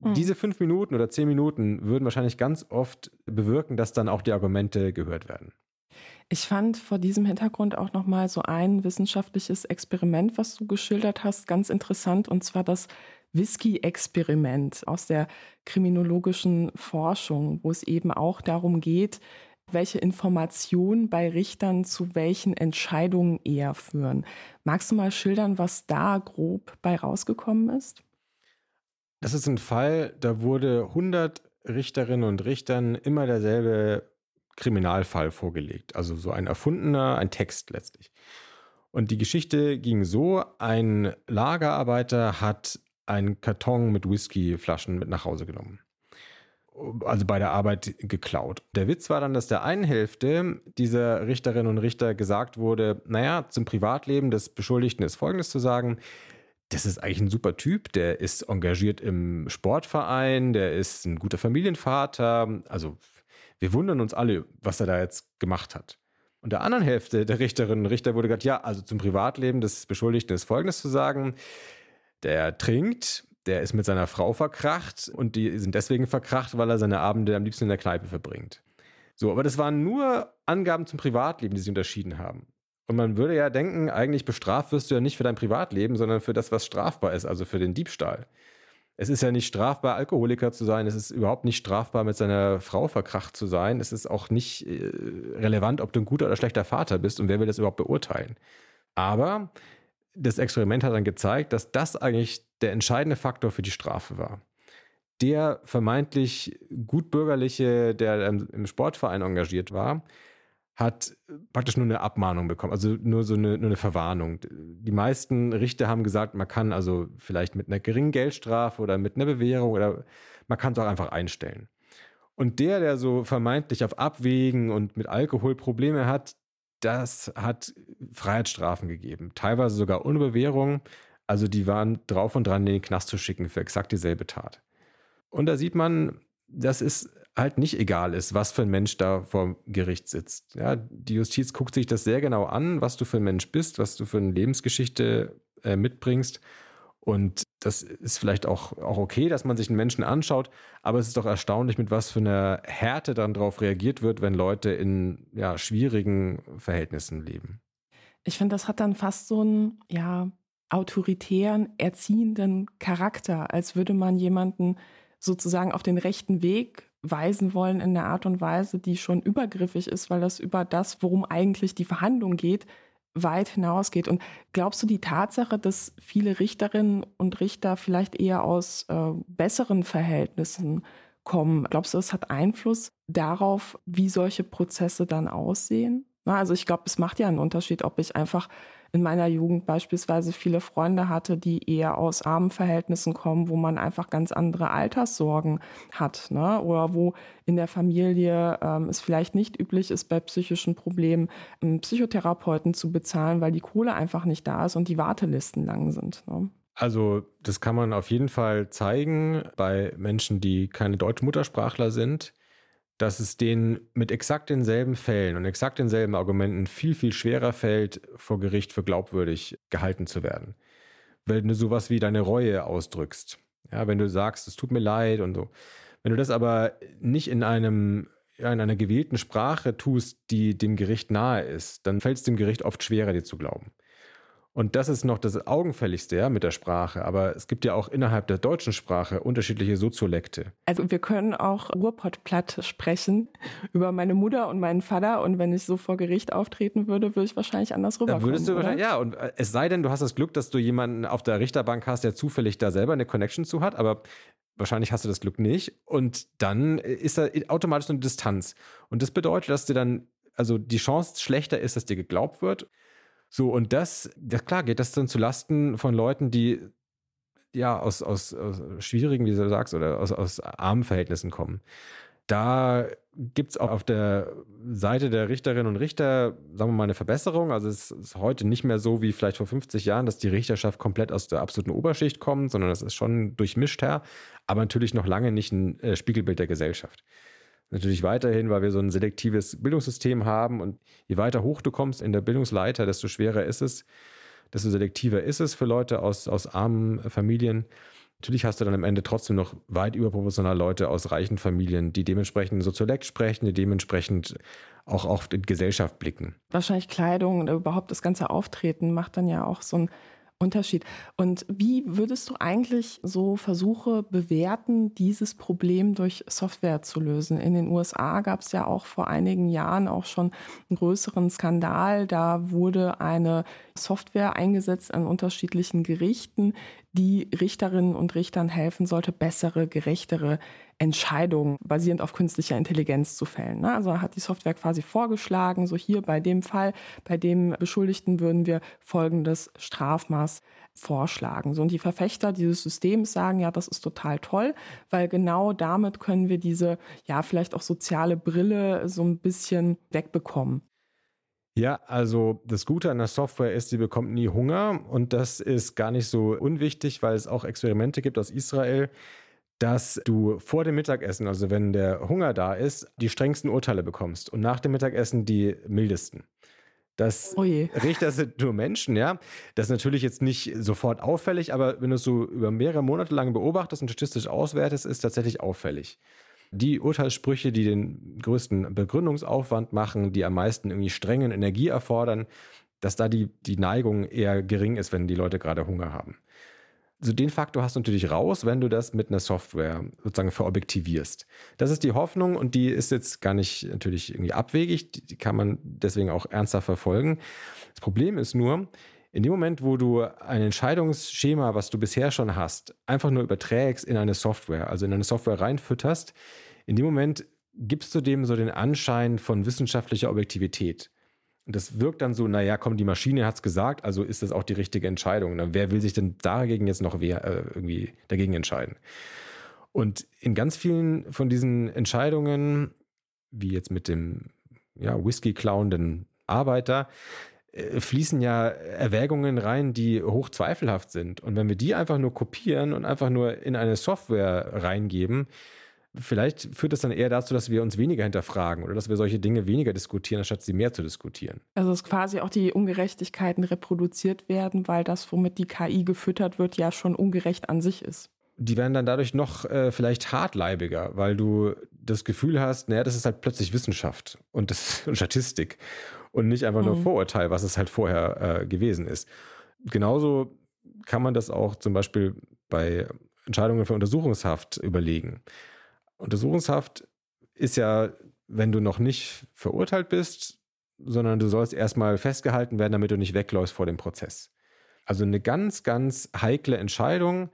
Mhm. Diese fünf Minuten oder zehn Minuten würden wahrscheinlich ganz oft bewirken, dass dann auch die Argumente gehört werden. Ich fand vor diesem Hintergrund auch nochmal so ein wissenschaftliches Experiment, was du geschildert hast, ganz interessant, und zwar das Whisky-Experiment aus der kriminologischen Forschung, wo es eben auch darum geht, welche Informationen bei Richtern zu welchen Entscheidungen eher führen. Magst du mal schildern, was da grob bei rausgekommen ist? Das ist ein Fall, da wurde 100 Richterinnen und Richtern immer derselbe Kriminalfall vorgelegt. Also so ein erfundener, ein Text letztlich. Und die Geschichte ging so, ein Lagerarbeiter hat einen Karton mit Whiskyflaschen mit nach Hause genommen. Also bei der Arbeit geklaut. Der Witz war dann, dass der einen Hälfte dieser Richterinnen und Richter gesagt wurde, naja, zum Privatleben des Beschuldigten ist Folgendes zu sagen, das ist eigentlich ein super Typ, der ist engagiert im Sportverein, der ist ein guter Familienvater. Also wir wundern uns alle, was er da jetzt gemacht hat. Und der anderen Hälfte der Richterinnen und Richter wurde gesagt, ja, also zum Privatleben des Beschuldigten ist Folgendes zu sagen. Der trinkt, der ist mit seiner Frau verkracht und die sind deswegen verkracht, weil er seine Abende am liebsten in der Kneipe verbringt. So, aber das waren nur Angaben zum Privatleben, die sie unterschieden haben. Und man würde ja denken, eigentlich bestraft wirst du ja nicht für dein Privatleben, sondern für das, was strafbar ist, also für den Diebstahl. Es ist ja nicht strafbar, Alkoholiker zu sein. Es ist überhaupt nicht strafbar, mit seiner Frau verkracht zu sein. Es ist auch nicht äh, relevant, ob du ein guter oder schlechter Vater bist und wer will das überhaupt beurteilen. Aber das Experiment hat dann gezeigt, dass das eigentlich der entscheidende Faktor für die Strafe war. Der vermeintlich gutbürgerliche, der im Sportverein engagiert war, hat praktisch nur eine Abmahnung bekommen, also nur so eine, nur eine Verwarnung. Die meisten Richter haben gesagt, man kann also vielleicht mit einer geringen Geldstrafe oder mit einer Bewährung oder man kann es auch einfach einstellen. Und der, der so vermeintlich auf Abwägen und mit Alkohol Probleme hat, das hat Freiheitsstrafen gegeben, teilweise sogar ohne Bewährung. Also die waren drauf und dran, den Knast zu schicken für exakt dieselbe Tat. Und da sieht man, das ist halt nicht egal ist, was für ein Mensch da vor Gericht sitzt. Ja, die Justiz guckt sich das sehr genau an, was du für ein Mensch bist, was du für eine Lebensgeschichte äh, mitbringst. Und das ist vielleicht auch, auch okay, dass man sich einen Menschen anschaut, aber es ist doch erstaunlich, mit was für einer Härte dann darauf reagiert wird, wenn Leute in ja, schwierigen Verhältnissen leben. Ich finde, das hat dann fast so einen ja, autoritären, erziehenden Charakter, als würde man jemanden sozusagen auf den rechten Weg weisen wollen in der Art und Weise, die schon übergriffig ist, weil das über das, worum eigentlich die Verhandlung geht, weit hinausgeht. Und glaubst du, die Tatsache, dass viele Richterinnen und Richter vielleicht eher aus äh, besseren Verhältnissen kommen, glaubst du, das hat Einfluss darauf, wie solche Prozesse dann aussehen? Na, also ich glaube, es macht ja einen Unterschied, ob ich einfach in meiner Jugend beispielsweise viele Freunde hatte, die eher aus armen Verhältnissen kommen, wo man einfach ganz andere Alterssorgen hat. Ne? Oder wo in der Familie ähm, es vielleicht nicht üblich ist, bei psychischen Problemen einen Psychotherapeuten zu bezahlen, weil die Kohle einfach nicht da ist und die Wartelisten lang sind. Ne? Also das kann man auf jeden Fall zeigen bei Menschen, die keine Deutsch-Muttersprachler sind dass es denen mit exakt denselben Fällen und exakt denselben Argumenten viel, viel schwerer fällt, vor Gericht für glaubwürdig gehalten zu werden. Wenn du sowas wie deine Reue ausdrückst, ja, wenn du sagst, es tut mir leid und so. Wenn du das aber nicht in einem in einer gewählten Sprache tust, die dem Gericht nahe ist, dann fällt es dem Gericht oft schwerer, dir zu glauben. Und das ist noch das Augenfälligste ja, mit der Sprache. Aber es gibt ja auch innerhalb der deutschen Sprache unterschiedliche Soziolekte. Also wir können auch Ruhrpottplatt sprechen über meine Mutter und meinen Vater. Und wenn ich so vor Gericht auftreten würde, würde ich wahrscheinlich anders rüberkommen. Dann würdest du wahrscheinlich, ja. Und äh, es sei denn, du hast das Glück, dass du jemanden auf der Richterbank hast, der zufällig da selber eine Connection zu hat. Aber wahrscheinlich hast du das Glück nicht. Und dann ist da automatisch so eine Distanz. Und das bedeutet, dass dir dann, also die Chance schlechter ist, dass dir geglaubt wird. So, und das, ja klar, geht das dann zu Lasten von Leuten, die ja aus, aus, aus schwierigen, wie du sagst, oder aus, aus armen Verhältnissen kommen. Da gibt es auch auf der Seite der Richterinnen und Richter, sagen wir mal, eine Verbesserung. Also es ist heute nicht mehr so wie vielleicht vor 50 Jahren, dass die Richterschaft komplett aus der absoluten Oberschicht kommt, sondern es ist schon durchmischt her, aber natürlich noch lange nicht ein äh, Spiegelbild der Gesellschaft. Natürlich weiterhin, weil wir so ein selektives Bildungssystem haben und je weiter hoch du kommst in der Bildungsleiter, desto schwerer ist es, desto selektiver ist es für Leute aus, aus armen Familien. Natürlich hast du dann am Ende trotzdem noch weit überproportional Leute aus reichen Familien, die dementsprechend Soziolekt sprechen, die dementsprechend auch auf die Gesellschaft blicken. Wahrscheinlich Kleidung oder überhaupt das ganze Auftreten macht dann ja auch so ein Unterschied. Und wie würdest du eigentlich so Versuche bewerten, dieses Problem durch Software zu lösen? In den USA gab es ja auch vor einigen Jahren auch schon einen größeren Skandal. Da wurde eine Software eingesetzt an unterschiedlichen Gerichten, die Richterinnen und Richtern helfen sollte, bessere, gerechtere Entscheidungen basierend auf künstlicher Intelligenz zu fällen. Ne? Also hat die Software quasi vorgeschlagen, so hier bei dem Fall, bei dem Beschuldigten würden wir folgendes Strafmaß vorschlagen. So, und die Verfechter dieses Systems sagen, ja, das ist total toll, weil genau damit können wir diese, ja, vielleicht auch soziale Brille so ein bisschen wegbekommen. Ja, also das Gute an der Software ist, sie bekommt nie Hunger und das ist gar nicht so unwichtig, weil es auch Experimente gibt aus Israel, dass du vor dem Mittagessen, also wenn der Hunger da ist, die strengsten Urteile bekommst und nach dem Mittagessen die mildesten. Das oh Richter sind nur Menschen, ja. Das ist natürlich jetzt nicht sofort auffällig, aber wenn du es so über mehrere Monate lang beobachtest und statistisch auswertest, ist tatsächlich auffällig. Die Urteilssprüche, die den größten Begründungsaufwand machen, die am meisten irgendwie strengen Energie erfordern, dass da die, die Neigung eher gering ist, wenn die Leute gerade Hunger haben. So den Faktor hast du natürlich raus, wenn du das mit einer Software sozusagen verobjektivierst. Das ist die Hoffnung und die ist jetzt gar nicht natürlich irgendwie abwegig, die kann man deswegen auch ernsthaft verfolgen. Das Problem ist nur, in dem Moment, wo du ein Entscheidungsschema, was du bisher schon hast, einfach nur überträgst in eine Software, also in eine Software reinfütterst, in dem Moment gibst du dem so den Anschein von wissenschaftlicher Objektivität. Und das wirkt dann so, naja, komm, die Maschine hat es gesagt, also ist das auch die richtige Entscheidung. Und wer will sich denn dagegen jetzt noch wer, äh, irgendwie dagegen entscheiden? Und in ganz vielen von diesen Entscheidungen, wie jetzt mit dem ja, Whisky-klauenden Arbeiter, fließen ja Erwägungen rein, die hoch zweifelhaft sind. Und wenn wir die einfach nur kopieren und einfach nur in eine Software reingeben, vielleicht führt das dann eher dazu, dass wir uns weniger hinterfragen oder dass wir solche Dinge weniger diskutieren, anstatt sie mehr zu diskutieren. Also dass quasi auch die Ungerechtigkeiten reproduziert werden, weil das, womit die KI gefüttert wird, ja schon ungerecht an sich ist. Die werden dann dadurch noch äh, vielleicht hartleibiger, weil du das Gefühl hast, naja, das ist halt plötzlich Wissenschaft und, das, und Statistik und nicht einfach nur mhm. Vorurteil, was es halt vorher äh, gewesen ist. Genauso kann man das auch zum Beispiel bei Entscheidungen für Untersuchungshaft überlegen. Untersuchungshaft ist ja, wenn du noch nicht verurteilt bist, sondern du sollst erstmal festgehalten werden, damit du nicht wegläufst vor dem Prozess. Also eine ganz, ganz heikle Entscheidung.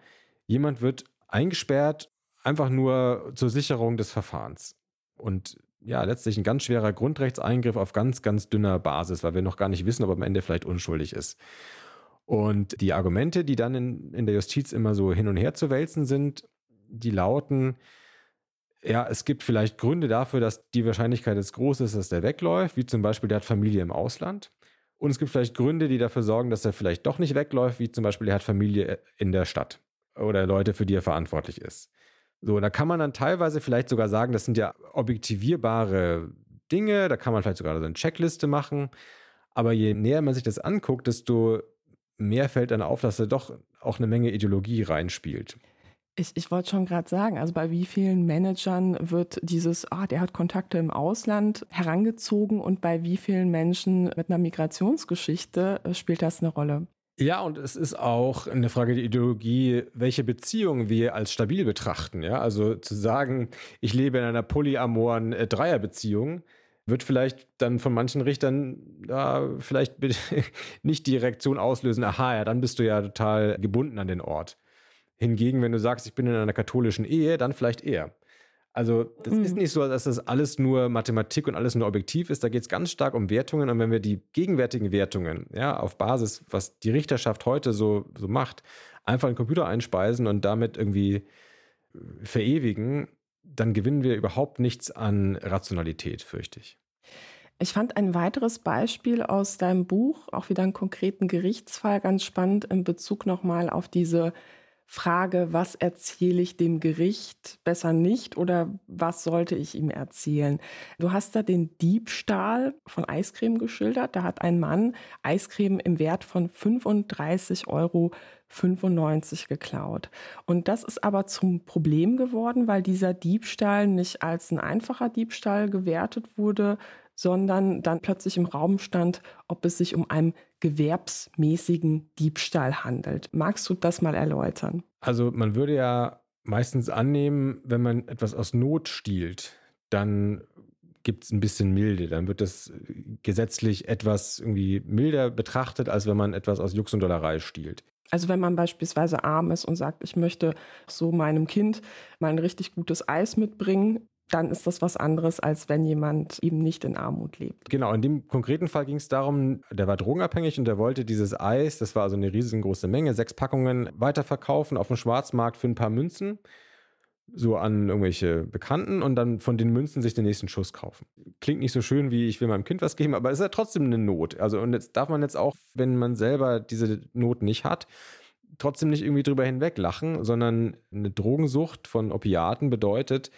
Jemand wird eingesperrt, einfach nur zur Sicherung des Verfahrens. Und ja, letztlich ein ganz schwerer Grundrechtseingriff auf ganz, ganz dünner Basis, weil wir noch gar nicht wissen, ob er am Ende vielleicht unschuldig ist. Und die Argumente, die dann in, in der Justiz immer so hin und her zu wälzen sind, die lauten, ja, es gibt vielleicht Gründe dafür, dass die Wahrscheinlichkeit jetzt groß ist, dass der wegläuft, wie zum Beispiel, der hat Familie im Ausland. Und es gibt vielleicht Gründe, die dafür sorgen, dass er vielleicht doch nicht wegläuft, wie zum Beispiel, er hat Familie in der Stadt oder Leute, für die er verantwortlich ist. So, da kann man dann teilweise vielleicht sogar sagen, das sind ja objektivierbare Dinge, da kann man vielleicht sogar so eine Checkliste machen. Aber je näher man sich das anguckt, desto mehr fällt dann auf, dass da doch auch eine Menge Ideologie reinspielt. Ich, ich wollte schon gerade sagen, also bei wie vielen Managern wird dieses, ah, der hat Kontakte im Ausland herangezogen und bei wie vielen Menschen mit einer Migrationsgeschichte äh, spielt das eine Rolle? Ja, und es ist auch eine Frage der Ideologie, welche Beziehungen wir als stabil betrachten. Ja, also zu sagen, ich lebe in einer polyamoren äh, Dreierbeziehung, wird vielleicht dann von manchen Richtern da vielleicht nicht die Reaktion auslösen, aha, ja, dann bist du ja total gebunden an den Ort. Hingegen, wenn du sagst, ich bin in einer katholischen Ehe, dann vielleicht eher. Also das mhm. ist nicht so, dass das alles nur Mathematik und alles nur objektiv ist. Da geht es ganz stark um Wertungen. Und wenn wir die gegenwärtigen Wertungen, ja, auf Basis, was die Richterschaft heute so, so macht, einfach in den Computer einspeisen und damit irgendwie äh, verewigen, dann gewinnen wir überhaupt nichts an Rationalität, fürchte ich. Ich fand ein weiteres Beispiel aus deinem Buch, auch wieder einen konkreten Gerichtsfall, ganz spannend in Bezug nochmal auf diese Frage, was erzähle ich dem Gericht besser nicht oder was sollte ich ihm erzählen? Du hast da den Diebstahl von Eiscreme geschildert. Da hat ein Mann Eiscreme im Wert von 35 Euro 95 geklaut. Und das ist aber zum Problem geworden, weil dieser Diebstahl nicht als ein einfacher Diebstahl gewertet wurde, sondern dann plötzlich im Raum stand, ob es sich um einen gewerbsmäßigen Diebstahl handelt. Magst du das mal erläutern? Also man würde ja meistens annehmen, wenn man etwas aus Not stiehlt, dann gibt es ein bisschen Milde. Dann wird das gesetzlich etwas irgendwie milder betrachtet, als wenn man etwas aus Jux und Dollerei stiehlt. Also wenn man beispielsweise arm ist und sagt, ich möchte so meinem Kind mal ein richtig gutes Eis mitbringen, dann ist das was anderes, als wenn jemand eben nicht in Armut lebt. Genau, in dem konkreten Fall ging es darum, der war drogenabhängig und der wollte dieses Eis, das war also eine riesengroße Menge, sechs Packungen weiterverkaufen auf dem Schwarzmarkt für ein paar Münzen, so an irgendwelche Bekannten und dann von den Münzen sich den nächsten Schuss kaufen. Klingt nicht so schön wie ich will meinem Kind was geben, aber es ist ja trotzdem eine Not. Also und jetzt darf man jetzt auch, wenn man selber diese Not nicht hat, trotzdem nicht irgendwie drüber hinweg lachen, sondern eine Drogensucht von Opiaten bedeutet,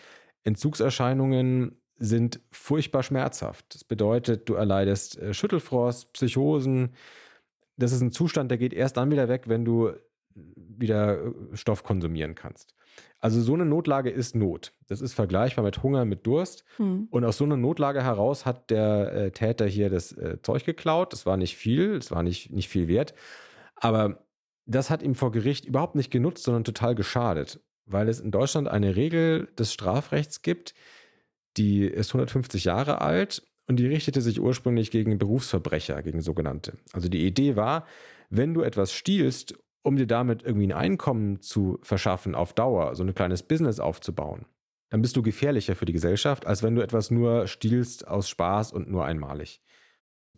Entzugserscheinungen sind furchtbar schmerzhaft. Das bedeutet, du erleidest äh, Schüttelfrost, Psychosen. Das ist ein Zustand, der geht erst dann wieder weg, wenn du wieder äh, Stoff konsumieren kannst. Also so eine Notlage ist Not. Das ist vergleichbar mit Hunger, mit Durst. Hm. Und aus so einer Notlage heraus hat der äh, Täter hier das äh, Zeug geklaut. Das war nicht viel, das war nicht, nicht viel wert. Aber das hat ihm vor Gericht überhaupt nicht genutzt, sondern total geschadet weil es in Deutschland eine Regel des Strafrechts gibt, die ist 150 Jahre alt und die richtete sich ursprünglich gegen Berufsverbrecher, gegen sogenannte. Also die Idee war, wenn du etwas stiehlst, um dir damit irgendwie ein Einkommen zu verschaffen auf Dauer, so ein kleines Business aufzubauen, dann bist du gefährlicher für die Gesellschaft, als wenn du etwas nur stiehlst aus Spaß und nur einmalig.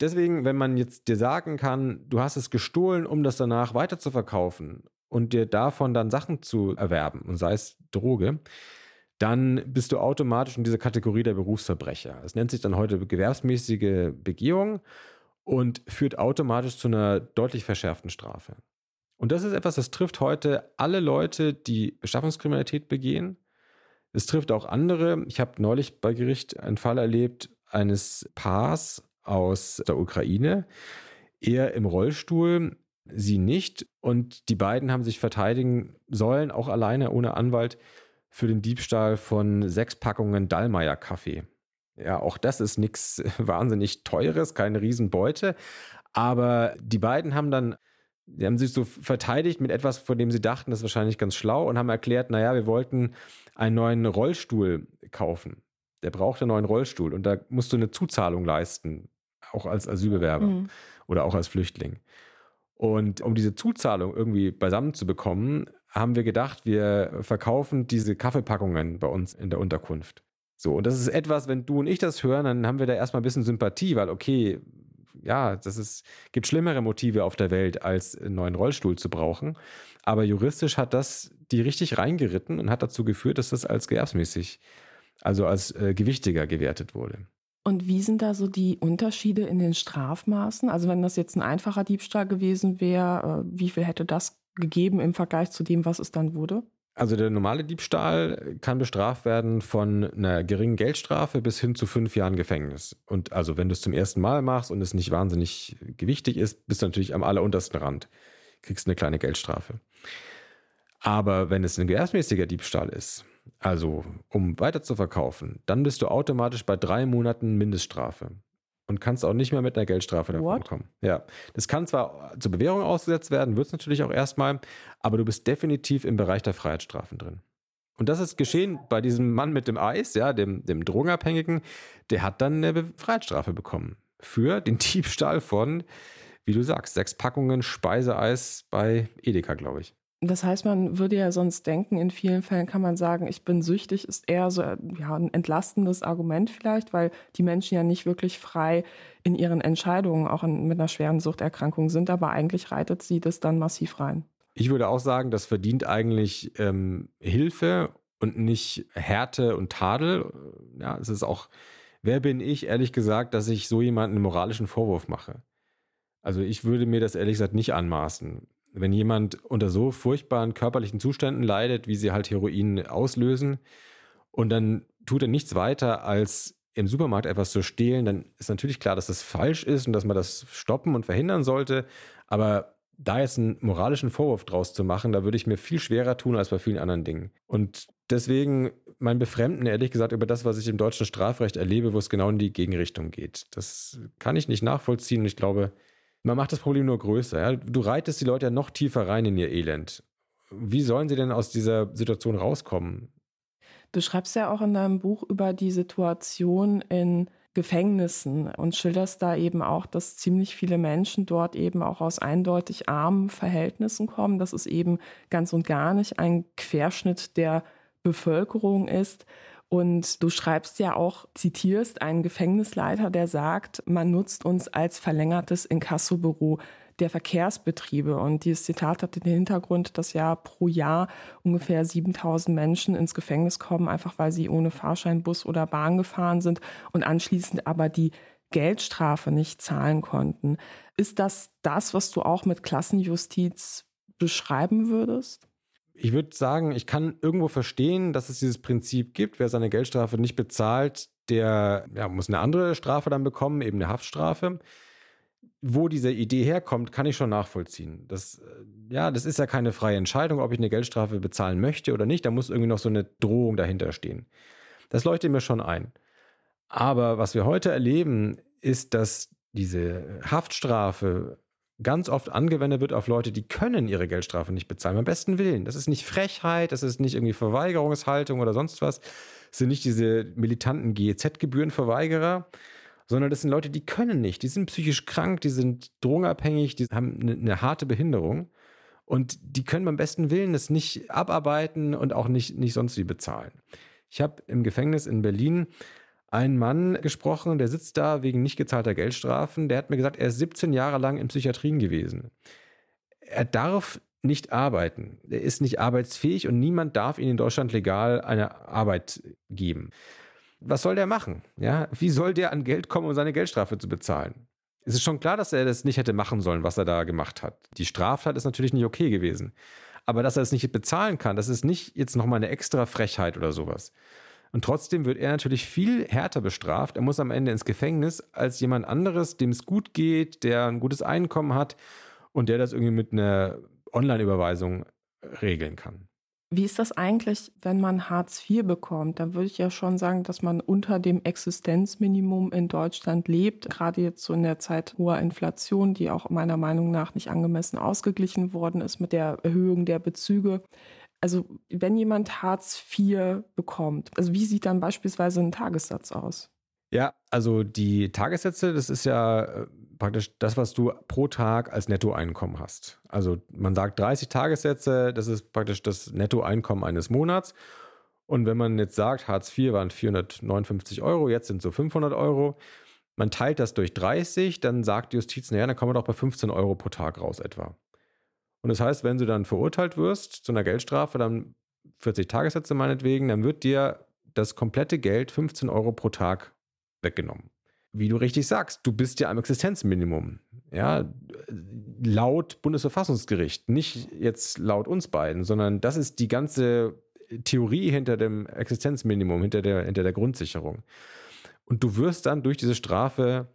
Deswegen, wenn man jetzt dir sagen kann, du hast es gestohlen, um das danach weiterzuverkaufen und dir davon dann Sachen zu erwerben, und sei es Droge, dann bist du automatisch in dieser Kategorie der Berufsverbrecher. Es nennt sich dann heute gewerbsmäßige Begehung und führt automatisch zu einer deutlich verschärften Strafe. Und das ist etwas, das trifft heute alle Leute, die Beschaffungskriminalität begehen. Es trifft auch andere. Ich habe neulich bei Gericht einen Fall erlebt eines Paars aus der Ukraine. Er im Rollstuhl, sie nicht. Und die beiden haben sich verteidigen sollen, auch alleine ohne Anwalt, für den Diebstahl von sechs Packungen Dallmayr-Kaffee. Ja, auch das ist nichts wahnsinnig Teures, keine Riesenbeute. Aber die beiden haben dann, die haben sich so verteidigt mit etwas, von dem sie dachten, das ist wahrscheinlich ganz schlau und haben erklärt, naja, wir wollten einen neuen Rollstuhl kaufen. der braucht einen neuen Rollstuhl und da musst du eine Zuzahlung leisten, auch als Asylbewerber mhm. oder auch als Flüchtling. Und um diese Zuzahlung irgendwie beisammen zu bekommen, haben wir gedacht, wir verkaufen diese Kaffeepackungen bei uns in der Unterkunft. So, und das ist etwas, wenn du und ich das hören, dann haben wir da erstmal ein bisschen Sympathie, weil okay, ja, das ist, gibt schlimmere Motive auf der Welt, als einen neuen Rollstuhl zu brauchen. Aber juristisch hat das die richtig reingeritten und hat dazu geführt, dass das als gewerbsmäßig, also als äh, gewichtiger gewertet wurde. Und wie sind da so die Unterschiede in den Strafmaßen? Also wenn das jetzt ein einfacher Diebstahl gewesen wäre, äh, wie viel hätte das gegeben im Vergleich zu dem, was es dann wurde? Also der normale Diebstahl kann bestraft werden von einer geringen Geldstrafe bis hin zu fünf Jahren Gefängnis. Und also wenn du es zum ersten Mal machst und es nicht wahnsinnig gewichtig ist, bist du natürlich am alleruntersten Rand. Kriegst eine kleine Geldstrafe. Aber wenn es ein gewerbsmäßiger Diebstahl ist, also um weiter zu verkaufen, dann bist du automatisch bei drei Monaten Mindeststrafe und kannst auch nicht mehr mit einer Geldstrafe davon kommen. Ja, das kann zwar zur Bewährung ausgesetzt werden, wird es natürlich auch erstmal, aber du bist definitiv im Bereich der Freiheitsstrafen drin. Und das ist geschehen bei diesem Mann mit dem Eis, ja, dem, dem Drogenabhängigen, der hat dann eine Freiheitsstrafe bekommen für den Diebstahl von, wie du sagst, sechs Packungen Speiseeis bei Edeka, glaube ich. Das heißt, man würde ja sonst denken, in vielen Fällen kann man sagen, ich bin süchtig, ist eher so ja, ein entlastendes Argument vielleicht, weil die Menschen ja nicht wirklich frei in ihren Entscheidungen auch in, mit einer schweren Suchterkrankung sind, aber eigentlich reitet sie das dann massiv rein. Ich würde auch sagen, das verdient eigentlich ähm, Hilfe und nicht Härte und Tadel. Ja, es ist auch, wer bin ich, ehrlich gesagt, dass ich so jemanden einen moralischen Vorwurf mache? Also ich würde mir das ehrlich gesagt nicht anmaßen wenn jemand unter so furchtbaren körperlichen Zuständen leidet, wie sie halt Heroin auslösen, und dann tut er nichts weiter, als im Supermarkt etwas zu stehlen, dann ist natürlich klar, dass das falsch ist und dass man das stoppen und verhindern sollte. Aber da jetzt einen moralischen Vorwurf draus zu machen, da würde ich mir viel schwerer tun als bei vielen anderen Dingen. Und deswegen mein Befremden, ehrlich gesagt, über das, was ich im deutschen Strafrecht erlebe, wo es genau in die Gegenrichtung geht. Das kann ich nicht nachvollziehen. Ich glaube, man macht das Problem nur größer. Ja? Du reitest die Leute ja noch tiefer rein in ihr Elend. Wie sollen sie denn aus dieser Situation rauskommen? Du schreibst ja auch in deinem Buch über die Situation in Gefängnissen und schilderst da eben auch, dass ziemlich viele Menschen dort eben auch aus eindeutig armen Verhältnissen kommen, dass es eben ganz und gar nicht ein Querschnitt der Bevölkerung ist. Und du schreibst ja auch, zitierst einen Gefängnisleiter, der sagt, man nutzt uns als verlängertes Inkassobüro der Verkehrsbetriebe. Und dieses Zitat hat den Hintergrund, dass ja pro Jahr ungefähr 7000 Menschen ins Gefängnis kommen, einfach weil sie ohne Fahrschein, Bus oder Bahn gefahren sind und anschließend aber die Geldstrafe nicht zahlen konnten. Ist das das, was du auch mit Klassenjustiz beschreiben würdest? Ich würde sagen, ich kann irgendwo verstehen, dass es dieses Prinzip gibt. Wer seine Geldstrafe nicht bezahlt, der ja, muss eine andere Strafe dann bekommen, eben eine Haftstrafe. Wo diese Idee herkommt, kann ich schon nachvollziehen. Das, äh, ja, das ist ja keine freie Entscheidung, ob ich eine Geldstrafe bezahlen möchte oder nicht. Da muss irgendwie noch so eine Drohung dahinter stehen. Das leuchtet mir schon ein. Aber was wir heute erleben, ist, dass diese Haftstrafe ganz oft angewendet wird auf Leute, die können ihre Geldstrafe nicht bezahlen, beim besten Willen. Das ist nicht Frechheit, das ist nicht irgendwie Verweigerungshaltung oder sonst was. Das sind nicht diese militanten GEZ-Gebührenverweigerer, sondern das sind Leute, die können nicht. Die sind psychisch krank, die sind drogenabhängig, die haben eine, eine harte Behinderung. Und die können beim besten Willen das nicht abarbeiten und auch nicht, nicht sonst wie bezahlen. Ich habe im Gefängnis in Berlin einen Mann gesprochen, der sitzt da wegen nicht gezahlter Geldstrafen. Der hat mir gesagt, er ist 17 Jahre lang in Psychiatrien gewesen. Er darf nicht arbeiten. Er ist nicht arbeitsfähig und niemand darf ihm in Deutschland legal eine Arbeit geben. Was soll der machen? Ja, wie soll der an Geld kommen, um seine Geldstrafe zu bezahlen? Es ist schon klar, dass er das nicht hätte machen sollen, was er da gemacht hat. Die Straftat ist natürlich nicht okay gewesen. Aber dass er es nicht bezahlen kann, das ist nicht jetzt nochmal eine extra Frechheit oder sowas. Und trotzdem wird er natürlich viel härter bestraft. Er muss am Ende ins Gefängnis als jemand anderes, dem es gut geht, der ein gutes Einkommen hat und der das irgendwie mit einer Online-Überweisung regeln kann. Wie ist das eigentlich, wenn man Hartz IV bekommt? Da würde ich ja schon sagen, dass man unter dem Existenzminimum in Deutschland lebt. Gerade jetzt so in der Zeit hoher Inflation, die auch meiner Meinung nach nicht angemessen ausgeglichen worden ist mit der Erhöhung der Bezüge. Also wenn jemand Hartz IV bekommt, also wie sieht dann beispielsweise ein Tagessatz aus? Ja, also die Tagessätze, das ist ja äh, praktisch das, was du pro Tag als Nettoeinkommen hast. Also man sagt 30 Tagessätze, das ist praktisch das Nettoeinkommen eines Monats. Und wenn man jetzt sagt, Hartz IV waren 459 Euro, jetzt sind so 500 Euro, man teilt das durch 30, dann sagt die Justiz, naja, dann kommen wir doch bei 15 Euro pro Tag raus etwa. Und das heißt, wenn du dann verurteilt wirst zu einer Geldstrafe, dann 40 Tagessätze meinetwegen, dann wird dir das komplette Geld 15 Euro pro Tag weggenommen. Wie du richtig sagst, du bist ja am Existenzminimum. Ja, laut Bundesverfassungsgericht, nicht jetzt laut uns beiden, sondern das ist die ganze Theorie hinter dem Existenzminimum, hinter der, hinter der Grundsicherung. Und du wirst dann durch diese Strafe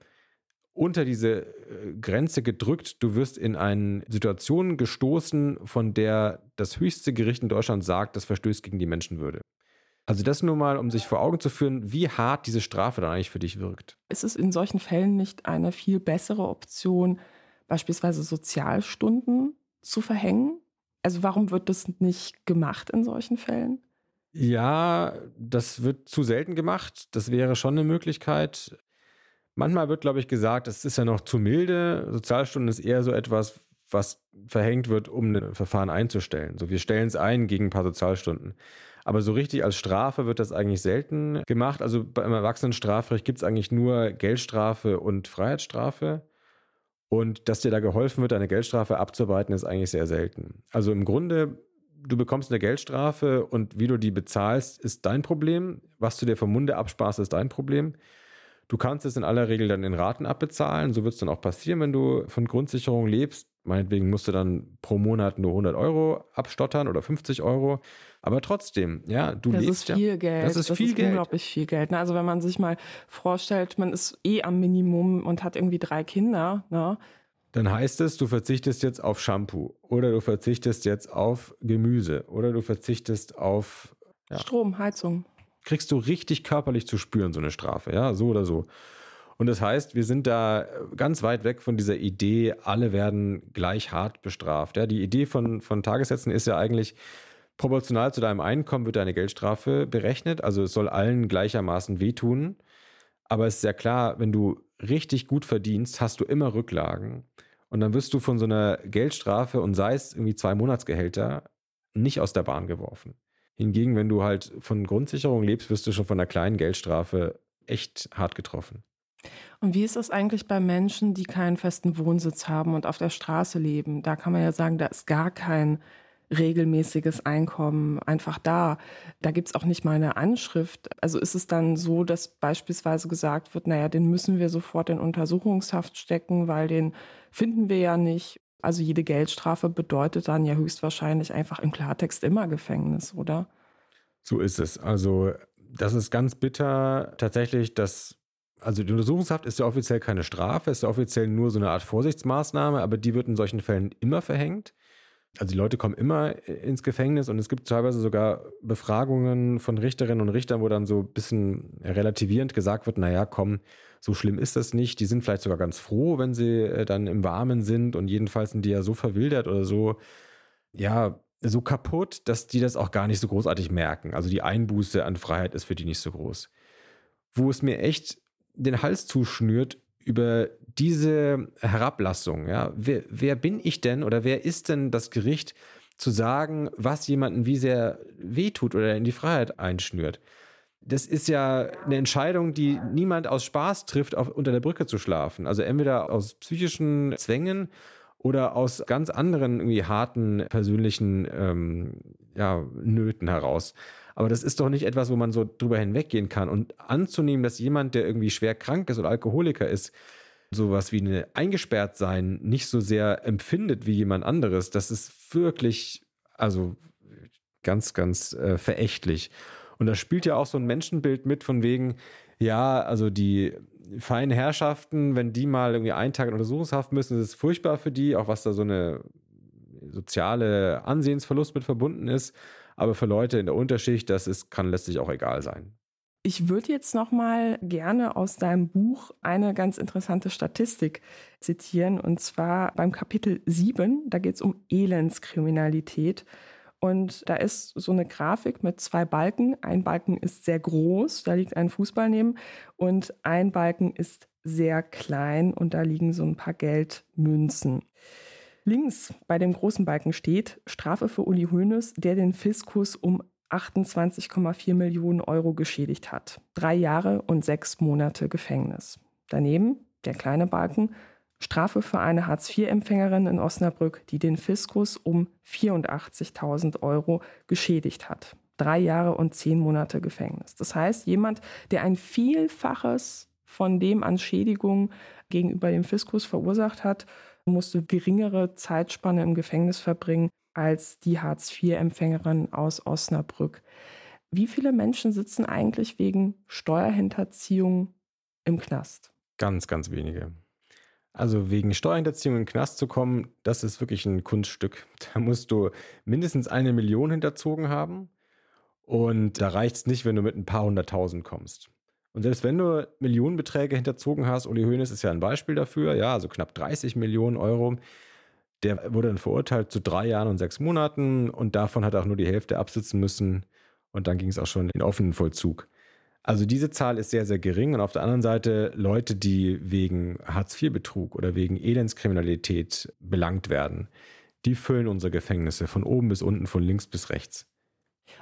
unter diese äh, Grenze gedrückt. Du wirst in eine Situation gestoßen, von der das höchste Gericht in Deutschland sagt, das verstößt gegen die Menschenwürde. Also das nur mal, um sich vor Augen zu führen, wie hart diese Strafe dann eigentlich für dich wirkt. Ist es in solchen Fällen nicht eine viel bessere Option, beispielsweise Sozialstunden zu verhängen? Also warum wird das nicht gemacht in solchen Fällen? Ja, das wird zu selten gemacht. Das wäre schon eine Möglichkeit. Manchmal wird, glaube ich, gesagt, das ist ja noch zu milde. Sozialstunden ist eher so etwas, was verhängt wird, um ein Verfahren einzustellen. So, wir stellen es ein gegen ein paar Sozialstunden. Aber so richtig als Strafe wird das eigentlich selten gemacht. Also beim Erwachsenenstrafrecht gibt es eigentlich nur Geldstrafe und Freiheitsstrafe. Und dass dir da geholfen wird, eine Geldstrafe abzuarbeiten, ist eigentlich sehr selten. Also im Grunde, du bekommst eine Geldstrafe und wie du die bezahlst, ist dein Problem. Was du dir vom Munde absparst, ist dein Problem. Du kannst es in aller Regel dann in Raten abbezahlen. So wird es dann auch passieren, wenn du von Grundsicherung lebst. Meinetwegen musst du dann pro Monat nur 100 Euro abstottern oder 50 Euro. Aber trotzdem, ja, du das lebst ist viel ja. Geld. Das ist das viel ist Geld. unglaublich viel Geld. Ne? Also wenn man sich mal vorstellt, man ist eh am Minimum und hat irgendwie drei Kinder, ne? Dann heißt es, du verzichtest jetzt auf Shampoo oder du verzichtest jetzt auf Gemüse oder du verzichtest auf ja. Strom, Heizung. Kriegst du richtig körperlich zu spüren, so eine Strafe, ja, so oder so. Und das heißt, wir sind da ganz weit weg von dieser Idee, alle werden gleich hart bestraft. Ja, die Idee von, von Tagessätzen ist ja eigentlich, proportional zu deinem Einkommen wird deine Geldstrafe berechnet. Also es soll allen gleichermaßen wehtun. Aber es ist ja klar, wenn du richtig gut verdienst, hast du immer Rücklagen. Und dann wirst du von so einer Geldstrafe und sei es irgendwie zwei Monatsgehälter nicht aus der Bahn geworfen. Hingegen, wenn du halt von Grundsicherung lebst, wirst du schon von einer kleinen Geldstrafe echt hart getroffen. Und wie ist das eigentlich bei Menschen, die keinen festen Wohnsitz haben und auf der Straße leben? Da kann man ja sagen, da ist gar kein regelmäßiges Einkommen einfach da. Da gibt es auch nicht mal eine Anschrift. Also ist es dann so, dass beispielsweise gesagt wird, naja, den müssen wir sofort in Untersuchungshaft stecken, weil den finden wir ja nicht. Also jede Geldstrafe bedeutet dann ja höchstwahrscheinlich einfach im Klartext immer Gefängnis, oder? So ist es. Also das ist ganz bitter tatsächlich, dass also die Untersuchungshaft ist ja offiziell keine Strafe, ist ja offiziell nur so eine Art Vorsichtsmaßnahme, aber die wird in solchen Fällen immer verhängt. Also die Leute kommen immer ins Gefängnis und es gibt teilweise sogar Befragungen von Richterinnen und Richtern, wo dann so ein bisschen relativierend gesagt wird, naja, komm, so schlimm ist das nicht. Die sind vielleicht sogar ganz froh, wenn sie äh, dann im Warmen sind und jedenfalls sind die ja so verwildert oder so, ja, so kaputt, dass die das auch gar nicht so großartig merken. Also die Einbuße an Freiheit ist für die nicht so groß. Wo es mir echt den Hals zuschnürt, über diese Herablassung, ja, wer, wer bin ich denn oder wer ist denn das Gericht, zu sagen, was jemanden wie sehr wehtut oder in die Freiheit einschnürt? Das ist ja eine Entscheidung, die niemand aus Spaß trifft, auf, unter der Brücke zu schlafen. Also entweder aus psychischen Zwängen oder aus ganz anderen irgendwie harten persönlichen ähm, ja, Nöten heraus. Aber das ist doch nicht etwas, wo man so drüber hinweggehen kann. Und anzunehmen, dass jemand, der irgendwie schwer krank ist oder Alkoholiker ist, sowas wie eine eingesperrt sein nicht so sehr empfindet wie jemand anderes, das ist wirklich, also ganz, ganz äh, verächtlich. Und da spielt ja auch so ein Menschenbild mit von wegen, ja, also die feinen Herrschaften, wenn die mal irgendwie einen Tag in Untersuchungshaft müssen, ist es furchtbar für die, auch was da so eine soziale Ansehensverlust mit verbunden ist. Aber für Leute in der Unterschicht, das ist, kann letztlich auch egal sein. Ich würde jetzt noch mal gerne aus deinem Buch eine ganz interessante Statistik zitieren und zwar beim Kapitel 7, da geht es um Elendskriminalität Und da ist so eine Grafik mit zwei Balken. Ein Balken ist sehr groß, da liegt ein Fußball neben. Und ein Balken ist sehr klein und da liegen so ein paar Geldmünzen. Links bei dem großen Balken steht Strafe für Uli Hoeneß, der den Fiskus um 28,4 Millionen Euro geschädigt hat. Drei Jahre und sechs Monate Gefängnis. Daneben der kleine Balken Strafe für eine Hartz-IV-Empfängerin in Osnabrück, die den Fiskus um 84.000 Euro geschädigt hat. Drei Jahre und zehn Monate Gefängnis. Das heißt, jemand, der ein Vielfaches von dem an Schädigung gegenüber dem Fiskus verursacht hat, musste geringere Zeitspanne im Gefängnis verbringen als die Hartz-IV-Empfängerin aus Osnabrück. Wie viele Menschen sitzen eigentlich wegen Steuerhinterziehung im Knast? Ganz, ganz wenige. Also wegen Steuerhinterziehung in den Knast zu kommen, das ist wirklich ein Kunststück. Da musst du mindestens eine Million hinterzogen haben. Und da reicht es nicht, wenn du mit ein paar hunderttausend kommst. Und selbst wenn du Millionenbeträge hinterzogen hast, Uli Hoeneß ist ja ein Beispiel dafür, ja, also knapp 30 Millionen Euro, der wurde dann verurteilt zu drei Jahren und sechs Monaten und davon hat er auch nur die Hälfte absitzen müssen und dann ging es auch schon in offenen Vollzug. Also diese Zahl ist sehr, sehr gering. Und auf der anderen Seite Leute, die wegen Hartz-IV-Betrug oder wegen Elendskriminalität belangt werden, die füllen unsere Gefängnisse von oben bis unten, von links bis rechts.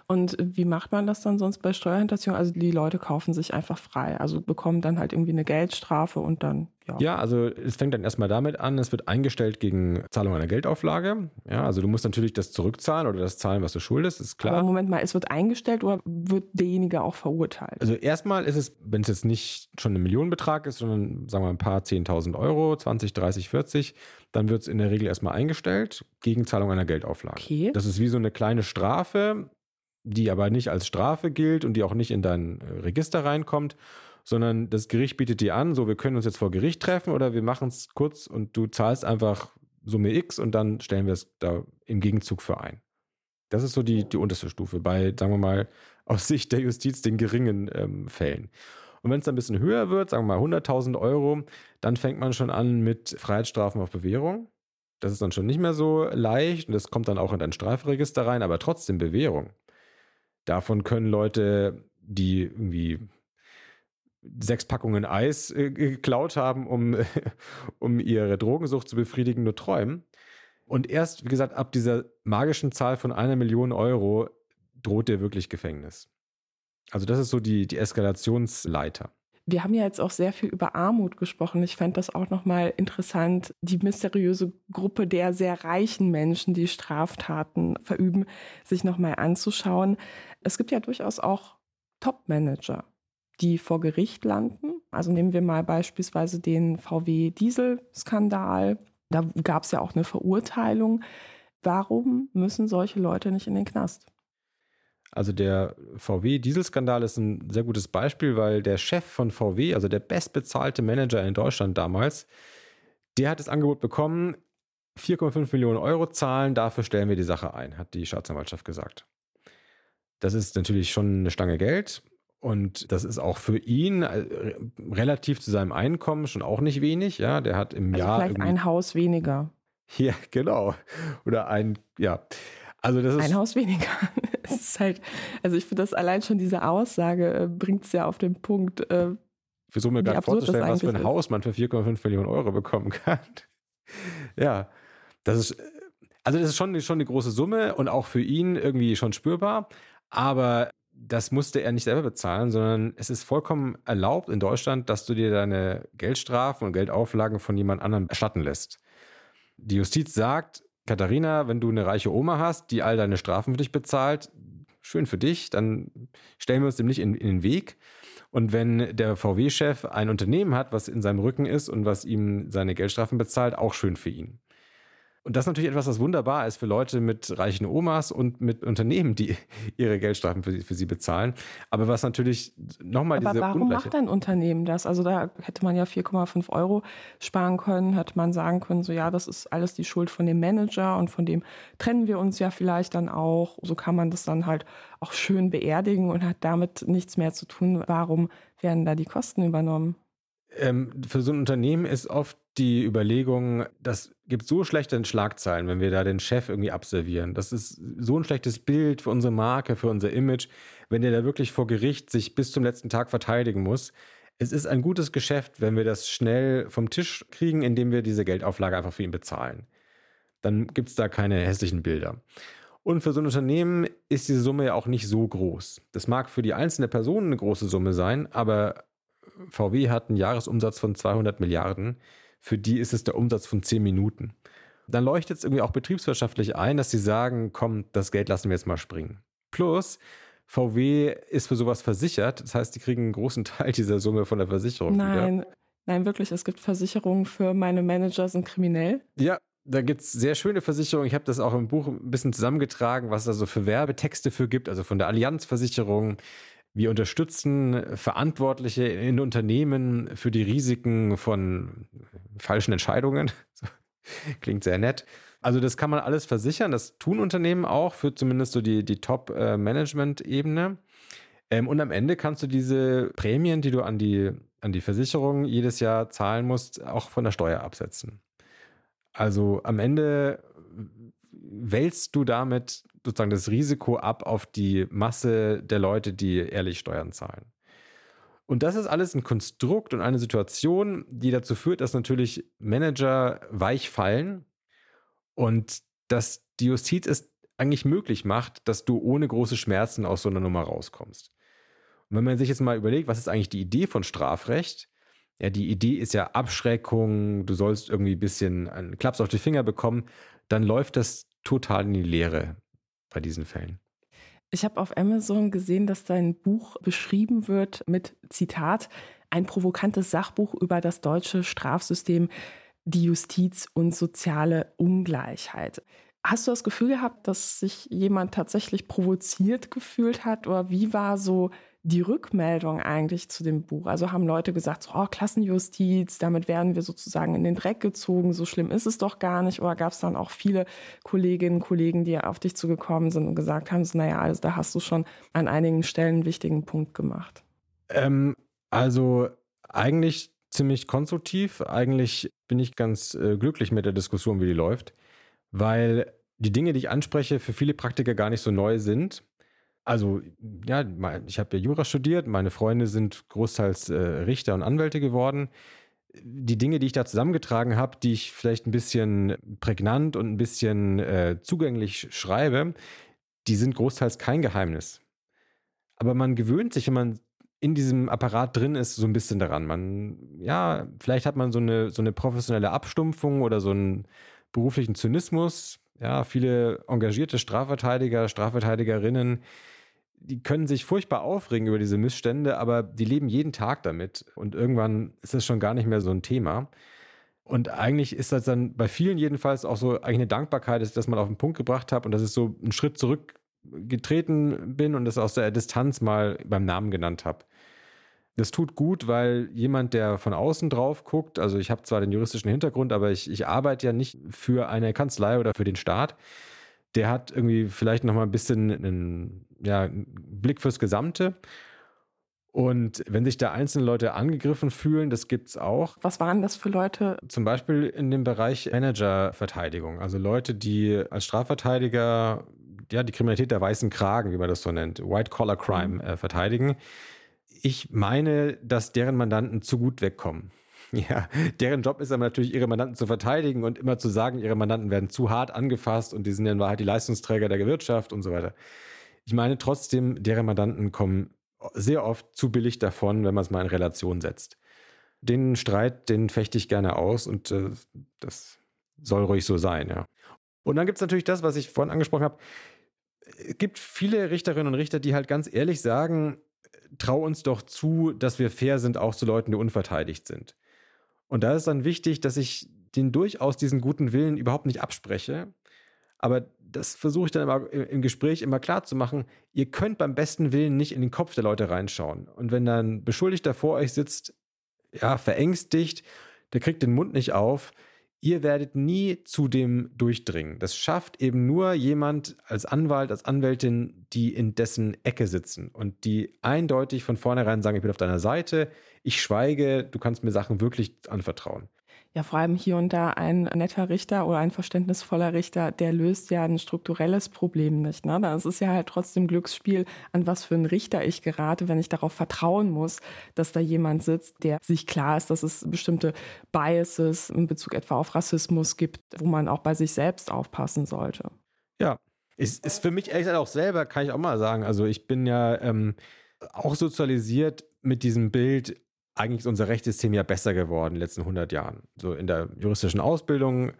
Und wie macht man das dann sonst bei Steuerhinterziehung? Also die Leute kaufen sich einfach frei, also bekommen dann halt irgendwie eine Geldstrafe und dann, ja. Ja, also es fängt dann erstmal damit an, es wird eingestellt gegen Zahlung einer Geldauflage. Ja, also du musst natürlich das zurückzahlen oder das zahlen, was du schuldest, ist klar. Aber Moment mal, es wird eingestellt oder wird derjenige auch verurteilt? Also erstmal ist es, wenn es jetzt nicht schon ein Millionenbetrag ist, sondern sagen wir ein paar 10.000 Euro, 20, 30, 40, dann wird es in der Regel erstmal eingestellt gegen Zahlung einer Geldauflage. Okay. Das ist wie so eine kleine Strafe, die aber nicht als Strafe gilt und die auch nicht in dein äh, Register reinkommt, sondern das Gericht bietet dir an, so wir können uns jetzt vor Gericht treffen oder wir machen es kurz und du zahlst einfach Summe X und dann stellen wir es da im Gegenzug für ein. Das ist so die, die unterste Stufe bei, sagen wir mal, aus Sicht der Justiz den geringen ähm, Fällen. Und wenn es dann ein bisschen höher wird, sagen wir mal 100.000 Euro, dann fängt man schon an mit Freiheitsstrafen auf Bewährung. Das ist dann schon nicht mehr so leicht und das kommt dann auch in dein Strafregister rein, aber trotzdem Bewährung. Davon können Leute, die irgendwie sechs Packungen Eis äh, geklaut haben, um, um ihre Drogensucht zu befriedigen, nur träumen. Und erst, wie gesagt, ab dieser magischen Zahl von einer Million Euro droht dir wirklich Gefängnis. Also das ist so die, die Eskalationsleiter. Wir haben ja jetzt auch sehr viel über Armut gesprochen. Ich fände das auch nochmal interessant, die mysteriöse Gruppe der sehr reichen Menschen, die Straftaten verüben, sich nochmal anzuschauen. Es gibt ja durchaus auch Top-Manager, die vor Gericht landen. Also nehmen wir mal beispielsweise den VW-Diesel-Skandal. Da gab es ja auch eine Verurteilung. Warum müssen solche Leute nicht in den Knast? Also der VW-Dieselskandal ist ein sehr gutes Beispiel, weil der Chef von VW, also der bestbezahlte Manager in Deutschland damals, der hat das Angebot bekommen, 4,5 Millionen Euro zahlen, dafür stellen wir die Sache ein, hat die Staatsanwaltschaft gesagt. Das ist natürlich schon eine Stange Geld und das ist auch für ihn äh, relativ zu seinem Einkommen schon auch nicht wenig. Ja, der hat im also Jahr vielleicht ein Haus weniger. Ja, genau. Oder ein, ja. Also das ist ein Haus weniger. Es ist halt, also ich finde das allein schon diese Aussage äh, bringt es ja auf den Punkt. Äh, Versuche mir gerade vorzustellen, was für ein ist. Haus man für 4,5 Millionen Euro bekommen kann. ja, das ist, äh, also das ist schon, schon eine große Summe und auch für ihn irgendwie schon spürbar. Aber das musste er nicht selber bezahlen, sondern es ist vollkommen erlaubt in Deutschland, dass du dir deine Geldstrafen und Geldauflagen von jemand anderem erstatten lässt. Die Justiz sagt, Katharina, wenn du eine reiche Oma hast, die all deine Strafen für dich bezahlt, schön für dich, dann stellen wir uns dem nicht in, in den Weg. Und wenn der VW-Chef ein Unternehmen hat, was in seinem Rücken ist und was ihm seine Geldstrafen bezahlt, auch schön für ihn. Und das ist natürlich etwas, was wunderbar ist für Leute mit reichen Omas und mit Unternehmen, die ihre Geldstrafen für sie, für sie bezahlen. Aber was natürlich nochmal diese Aber warum macht ein Unternehmen das? Also da hätte man ja 4,5 Euro sparen können, hätte man sagen können, so ja, das ist alles die Schuld von dem Manager und von dem trennen wir uns ja vielleicht dann auch. So kann man das dann halt auch schön beerdigen und hat damit nichts mehr zu tun. Warum werden da die Kosten übernommen? Ähm, für so ein Unternehmen ist oft die Überlegung, das gibt so schlechte Schlagzeilen, wenn wir da den Chef irgendwie abservieren. Das ist so ein schlechtes Bild für unsere Marke, für unser Image, wenn der da wirklich vor Gericht sich bis zum letzten Tag verteidigen muss. Es ist ein gutes Geschäft, wenn wir das schnell vom Tisch kriegen, indem wir diese Geldauflage einfach für ihn bezahlen. Dann gibt es da keine hässlichen Bilder. Und für so ein Unternehmen ist diese Summe ja auch nicht so groß. Das mag für die einzelne Person eine große Summe sein, aber VW hat einen Jahresumsatz von 200 Milliarden. Für die ist es der Umsatz von 10 Minuten. Dann leuchtet es irgendwie auch betriebswirtschaftlich ein, dass sie sagen, komm, das Geld lassen wir jetzt mal springen. Plus, VW ist für sowas versichert. Das heißt, die kriegen einen großen Teil dieser Summe von der Versicherung. Nein, wieder. nein, wirklich. Es gibt Versicherungen für meine Manager sind kriminell. Ja, da gibt es sehr schöne Versicherungen. Ich habe das auch im Buch ein bisschen zusammengetragen, was es da so für Werbetexte für gibt, also von der Allianzversicherung. Wir unterstützen Verantwortliche in Unternehmen für die Risiken von falschen Entscheidungen. Klingt sehr nett. Also das kann man alles versichern. Das tun Unternehmen auch für zumindest so die, die Top-Management-Ebene. Ähm, und am Ende kannst du diese Prämien, die du an die, an die Versicherung jedes Jahr zahlen musst, auch von der Steuer absetzen. Also am Ende wälzt du damit sozusagen das Risiko ab auf die Masse der Leute, die ehrlich Steuern zahlen. Und das ist alles ein Konstrukt und eine Situation, die dazu führt, dass natürlich Manager weich fallen und dass die Justiz es eigentlich möglich macht, dass du ohne große Schmerzen aus so einer Nummer rauskommst. Und wenn man sich jetzt mal überlegt, was ist eigentlich die Idee von Strafrecht? Ja, die Idee ist ja Abschreckung, du sollst irgendwie ein bisschen einen Klaps auf die Finger bekommen, dann läuft das total in die Leere bei diesen Fällen. Ich habe auf Amazon gesehen, dass dein Buch beschrieben wird mit Zitat, ein provokantes Sachbuch über das deutsche Strafsystem, die Justiz und soziale Ungleichheit. Hast du das Gefühl gehabt, dass sich jemand tatsächlich provoziert gefühlt hat? Oder wie war so die Rückmeldung eigentlich zu dem Buch? Also haben Leute gesagt, so, oh, Klassenjustiz, damit werden wir sozusagen in den Dreck gezogen, so schlimm ist es doch gar nicht. Oder gab es dann auch viele Kolleginnen und Kollegen, die auf dich zugekommen sind und gesagt haben, so, naja, also da hast du schon an einigen Stellen einen wichtigen Punkt gemacht? Ähm, also eigentlich ziemlich konstruktiv. Eigentlich bin ich ganz äh, glücklich mit der Diskussion, wie die läuft, weil die Dinge, die ich anspreche, für viele Praktiker gar nicht so neu sind. Also, ja, ich habe ja Jura studiert, meine Freunde sind großteils äh, Richter und Anwälte geworden. Die Dinge, die ich da zusammengetragen habe, die ich vielleicht ein bisschen prägnant und ein bisschen äh, zugänglich schreibe, die sind großteils kein Geheimnis. Aber man gewöhnt sich, wenn man in diesem Apparat drin ist, so ein bisschen daran. Man, ja, vielleicht hat man so eine, so eine professionelle Abstumpfung oder so einen beruflichen Zynismus. Ja, viele engagierte Strafverteidiger, Strafverteidigerinnen, die können sich furchtbar aufregen über diese Missstände, aber die leben jeden Tag damit und irgendwann ist das schon gar nicht mehr so ein Thema. Und eigentlich ist das dann bei vielen jedenfalls auch so eigentlich eine Dankbarkeit, dass ich das mal auf den Punkt gebracht habe und dass ich so einen Schritt zurückgetreten bin und das aus der Distanz mal beim Namen genannt habe. Das tut gut, weil jemand, der von außen drauf guckt, also ich habe zwar den juristischen Hintergrund, aber ich, ich arbeite ja nicht für eine Kanzlei oder für den Staat der hat irgendwie vielleicht noch mal ein bisschen einen ja, Blick fürs Gesamte. Und wenn sich da einzelne Leute angegriffen fühlen, das gibt es auch. Was waren das für Leute? Zum Beispiel in dem Bereich Managerverteidigung. Also Leute, die als Strafverteidiger ja, die Kriminalität der weißen Kragen, wie man das so nennt, White-Collar-Crime mhm. äh, verteidigen. Ich meine, dass deren Mandanten zu gut wegkommen. Ja, deren Job ist aber natürlich, ihre Mandanten zu verteidigen und immer zu sagen, ihre Mandanten werden zu hart angefasst und die sind ja in Wahrheit die Leistungsträger der Wirtschaft und so weiter. Ich meine trotzdem, deren Mandanten kommen sehr oft zu billig davon, wenn man es mal in Relation setzt. Den Streit, den fechte ich gerne aus und äh, das soll ruhig so sein, ja. Und dann gibt es natürlich das, was ich vorhin angesprochen habe. Es gibt viele Richterinnen und Richter, die halt ganz ehrlich sagen, trau uns doch zu, dass wir fair sind, auch zu Leuten, die unverteidigt sind. Und da ist dann wichtig, dass ich den durchaus diesen guten Willen überhaupt nicht abspreche. Aber das versuche ich dann immer im Gespräch immer klar zu machen. Ihr könnt beim besten Willen nicht in den Kopf der Leute reinschauen. Und wenn dann Beschuldigter vor euch sitzt, ja, verängstigt, der kriegt den Mund nicht auf, ihr werdet nie zu dem durchdringen. Das schafft eben nur jemand als Anwalt, als Anwältin, die in dessen Ecke sitzen und die eindeutig von vornherein sagen, ich bin auf deiner Seite, ich schweige, du kannst mir Sachen wirklich anvertrauen ja vor allem hier und da ein netter Richter oder ein verständnisvoller Richter, der löst ja ein strukturelles Problem nicht. Ne? Das ist ja halt trotzdem Glücksspiel, an was für einen Richter ich gerate, wenn ich darauf vertrauen muss, dass da jemand sitzt, der sich klar ist, dass es bestimmte Biases in Bezug etwa auf Rassismus gibt, wo man auch bei sich selbst aufpassen sollte. Ja, ist, ist für mich ehrlich gesagt auch selber, kann ich auch mal sagen. Also ich bin ja ähm, auch sozialisiert mit diesem Bild, eigentlich ist unser Rechtssystem ja besser geworden in den letzten 100 Jahren. So in der juristischen Ausbildung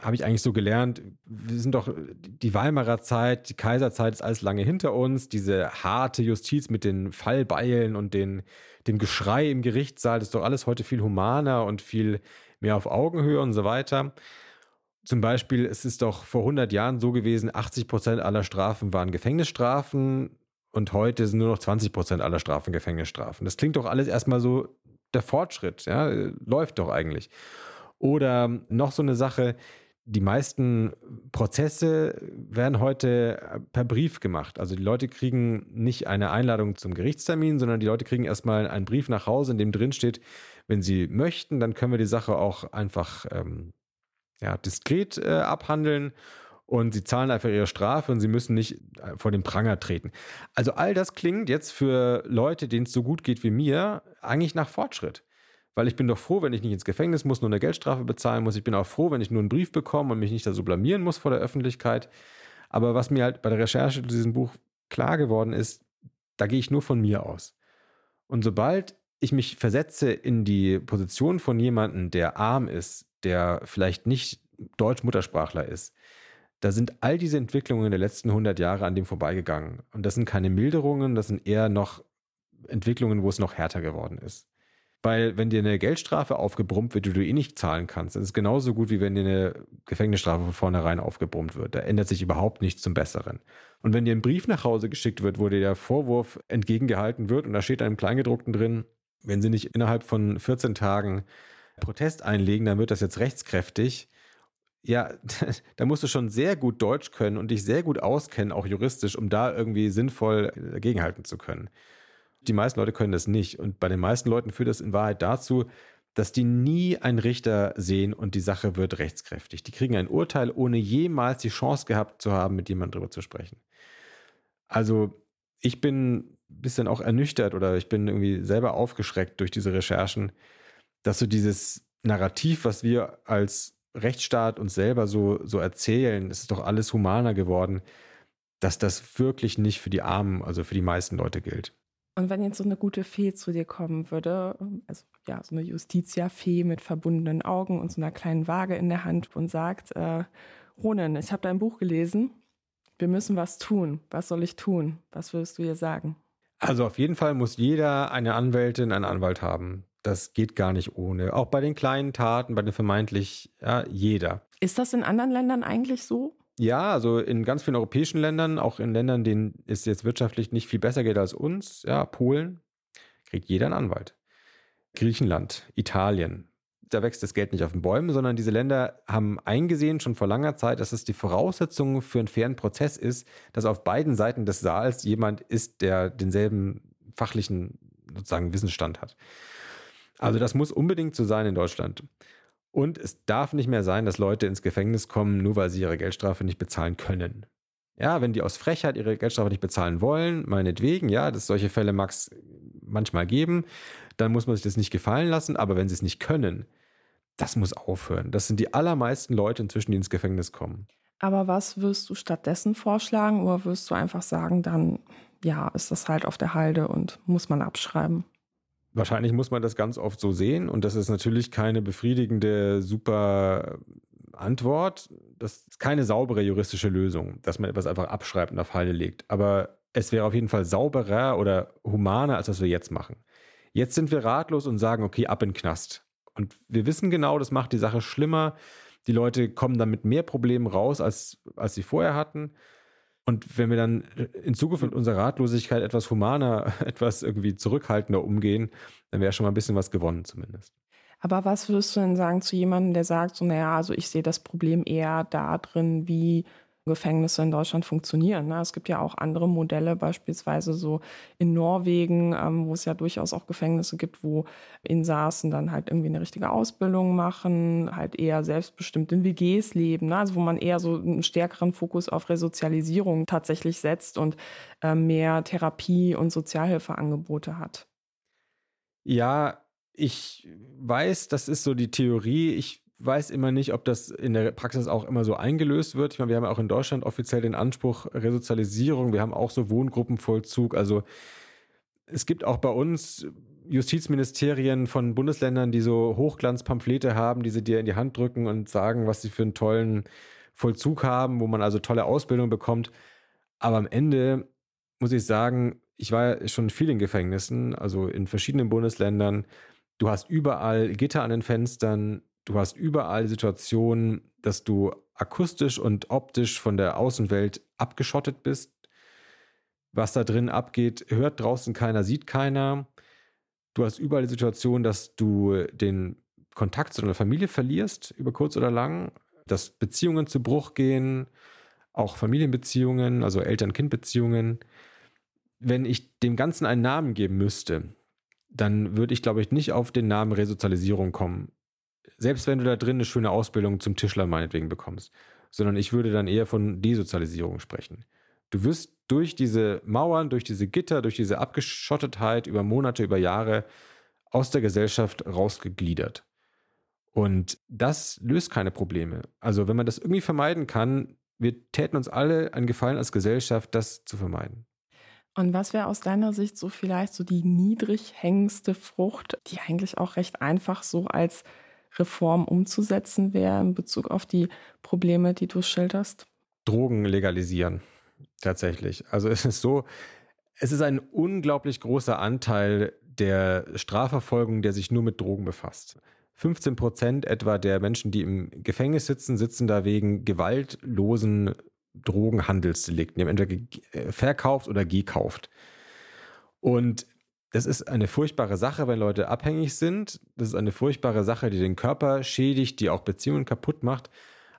habe ich eigentlich so gelernt, wir sind doch die Weimarer Zeit, die Kaiserzeit ist alles lange hinter uns, diese harte Justiz mit den Fallbeilen und den, dem Geschrei im Gerichtssaal, das ist doch alles heute viel humaner und viel mehr auf Augenhöhe und so weiter. Zum Beispiel, es ist doch vor 100 Jahren so gewesen, 80 Prozent aller Strafen waren Gefängnisstrafen, und heute sind nur noch 20 Prozent aller Strafen Gefängnisstrafen. Das klingt doch alles erstmal so der Fortschritt, ja, läuft doch eigentlich. Oder noch so eine Sache, die meisten Prozesse werden heute per Brief gemacht. Also die Leute kriegen nicht eine Einladung zum Gerichtstermin, sondern die Leute kriegen erstmal einen Brief nach Hause, in dem drin steht, wenn sie möchten, dann können wir die Sache auch einfach ähm, ja, diskret äh, abhandeln und sie zahlen einfach ihre Strafe und sie müssen nicht äh, vor den Pranger treten. Also all das klingt jetzt für Leute, denen es so gut geht wie mir, eigentlich nach Fortschritt. Weil ich bin doch froh, wenn ich nicht ins Gefängnis muss, nur eine Geldstrafe bezahlen muss. Ich bin auch froh, wenn ich nur einen Brief bekomme und mich nicht da so blamieren muss vor der Öffentlichkeit. Aber was mir halt bei der Recherche zu diesem Buch klar geworden ist, da gehe ich nur von mir aus. Und sobald ich mich versetze in die Position von jemandem, der arm ist, der vielleicht nicht Deutsch-Muttersprachler ist, da sind all diese Entwicklungen der letzten 100 Jahre an dem vorbeigegangen. Und das sind keine Milderungen, das sind eher noch Entwicklungen, wo es noch härter geworden ist. Weil wenn dir eine Geldstrafe aufgebrummt wird, die du eh nicht zahlen kannst, dann ist es genauso gut, wie wenn dir eine Gefängnisstrafe von vornherein aufgebrummt wird. Da ändert sich überhaupt nichts zum Besseren. Und wenn dir ein Brief nach Hause geschickt wird, wo dir der Vorwurf entgegengehalten wird und da steht einem Kleingedruckten drin, wenn sie nicht innerhalb von 14 Tagen Protest einlegen, dann wird das jetzt rechtskräftig, ja, da musst du schon sehr gut Deutsch können und dich sehr gut auskennen, auch juristisch, um da irgendwie sinnvoll dagegenhalten zu können. Die meisten Leute können das nicht. Und bei den meisten Leuten führt das in Wahrheit dazu, dass die nie einen Richter sehen und die Sache wird rechtskräftig. Die kriegen ein Urteil, ohne jemals die Chance gehabt zu haben, mit jemandem darüber zu sprechen. Also ich bin ein bisschen auch ernüchtert oder ich bin irgendwie selber aufgeschreckt durch diese Recherchen, dass so dieses Narrativ, was wir als Rechtsstaat uns selber so, so erzählen, es ist doch alles humaner geworden, dass das wirklich nicht für die Armen, also für die meisten Leute gilt. Und wenn jetzt so eine gute Fee zu dir kommen würde, also ja, so eine Justitia-Fee mit verbundenen Augen und so einer kleinen Waage in der Hand und sagt, äh, Ronen, ich habe dein Buch gelesen, wir müssen was tun. Was soll ich tun? Was würdest du ihr sagen? Also auf jeden Fall muss jeder eine Anwältin, einen Anwalt haben. Das geht gar nicht ohne. Auch bei den kleinen Taten, bei den vermeintlich, ja, jeder. Ist das in anderen Ländern eigentlich so? Ja, also in ganz vielen europäischen Ländern, auch in Ländern, denen es jetzt wirtschaftlich nicht viel besser geht als uns, ja, Polen, kriegt jeder einen Anwalt. Griechenland, Italien, da wächst das Geld nicht auf den Bäumen, sondern diese Länder haben eingesehen schon vor langer Zeit, dass es die Voraussetzung für einen fairen Prozess ist, dass auf beiden Seiten des Saals jemand ist, der denselben fachlichen sozusagen Wissensstand hat. Also das muss unbedingt so sein in Deutschland. Und es darf nicht mehr sein, dass Leute ins Gefängnis kommen, nur weil sie ihre Geldstrafe nicht bezahlen können. Ja, wenn die aus Frechheit ihre Geldstrafe nicht bezahlen wollen, meinetwegen, ja, dass solche Fälle mag es manchmal geben, dann muss man sich das nicht gefallen lassen. Aber wenn sie es nicht können, das muss aufhören. Das sind die allermeisten Leute inzwischen, die ins Gefängnis kommen. Aber was wirst du stattdessen vorschlagen oder wirst du einfach sagen, dann ja, ist das halt auf der Halde und muss man abschreiben? Wahrscheinlich muss man das ganz oft so sehen und das ist natürlich keine befriedigende, super Antwort. Das ist keine saubere juristische Lösung, dass man etwas einfach abschreibt und auf Halde legt. Aber es wäre auf jeden Fall sauberer oder humaner, als was wir jetzt machen. Jetzt sind wir ratlos und sagen, okay, ab in den Knast. Und wir wissen genau, das macht die Sache schlimmer. Die Leute kommen dann mit mehr Problemen raus, als, als sie vorher hatten. Und wenn wir dann in Zukunft mit unserer Ratlosigkeit etwas humaner, etwas irgendwie zurückhaltender umgehen, dann wäre schon mal ein bisschen was gewonnen zumindest. Aber was würdest du denn sagen zu jemandem, der sagt, so, naja, also ich sehe das Problem eher da drin, wie Gefängnisse in Deutschland funktionieren. Ne? Es gibt ja auch andere Modelle, beispielsweise so in Norwegen, ähm, wo es ja durchaus auch Gefängnisse gibt, wo Insassen dann halt irgendwie eine richtige Ausbildung machen, halt eher selbstbestimmt in WGs leben, ne? also wo man eher so einen stärkeren Fokus auf Resozialisierung tatsächlich setzt und äh, mehr Therapie und Sozialhilfeangebote hat. Ja, ich weiß, das ist so die Theorie. Ich weiß immer nicht, ob das in der Praxis auch immer so eingelöst wird. Ich meine, wir haben ja auch in Deutschland offiziell den Anspruch Resozialisierung. Wir haben auch so Wohngruppenvollzug. Also es gibt auch bei uns Justizministerien von Bundesländern, die so Hochglanzpamphlete haben, die sie dir in die Hand drücken und sagen, was sie für einen tollen Vollzug haben, wo man also tolle Ausbildung bekommt. Aber am Ende muss ich sagen, ich war schon in vielen Gefängnissen, also in verschiedenen Bundesländern. Du hast überall Gitter an den Fenstern, du hast überall Situationen, dass du akustisch und optisch von der Außenwelt abgeschottet bist. Was da drin abgeht, hört draußen keiner, sieht keiner. Du hast überall die Situation, dass du den Kontakt zu deiner Familie verlierst, über kurz oder lang, dass Beziehungen zu Bruch gehen, auch Familienbeziehungen, also Eltern-Kind-Beziehungen. Wenn ich dem Ganzen einen Namen geben müsste, dann würde ich, glaube ich, nicht auf den Namen Resozialisierung kommen. Selbst wenn du da drin eine schöne Ausbildung zum Tischler meinetwegen bekommst. Sondern ich würde dann eher von Desozialisierung sprechen. Du wirst durch diese Mauern, durch diese Gitter, durch diese Abgeschottetheit über Monate, über Jahre aus der Gesellschaft rausgegliedert. Und das löst keine Probleme. Also wenn man das irgendwie vermeiden kann, wir täten uns alle einen Gefallen als Gesellschaft, das zu vermeiden. Und was wäre aus deiner Sicht so vielleicht so die niedrig hängendste Frucht, die eigentlich auch recht einfach so als Reform umzusetzen wäre in Bezug auf die Probleme, die du schilderst? Drogen legalisieren, tatsächlich. Also es ist so, es ist ein unglaublich großer Anteil der Strafverfolgung, der sich nur mit Drogen befasst. 15 Prozent etwa der Menschen, die im Gefängnis sitzen, sitzen da wegen gewaltlosen Drogenhandelsdelikten. Die haben entweder äh, verkauft oder gekauft. Und das ist eine furchtbare Sache, wenn Leute abhängig sind. Das ist eine furchtbare Sache, die den Körper schädigt, die auch Beziehungen kaputt macht.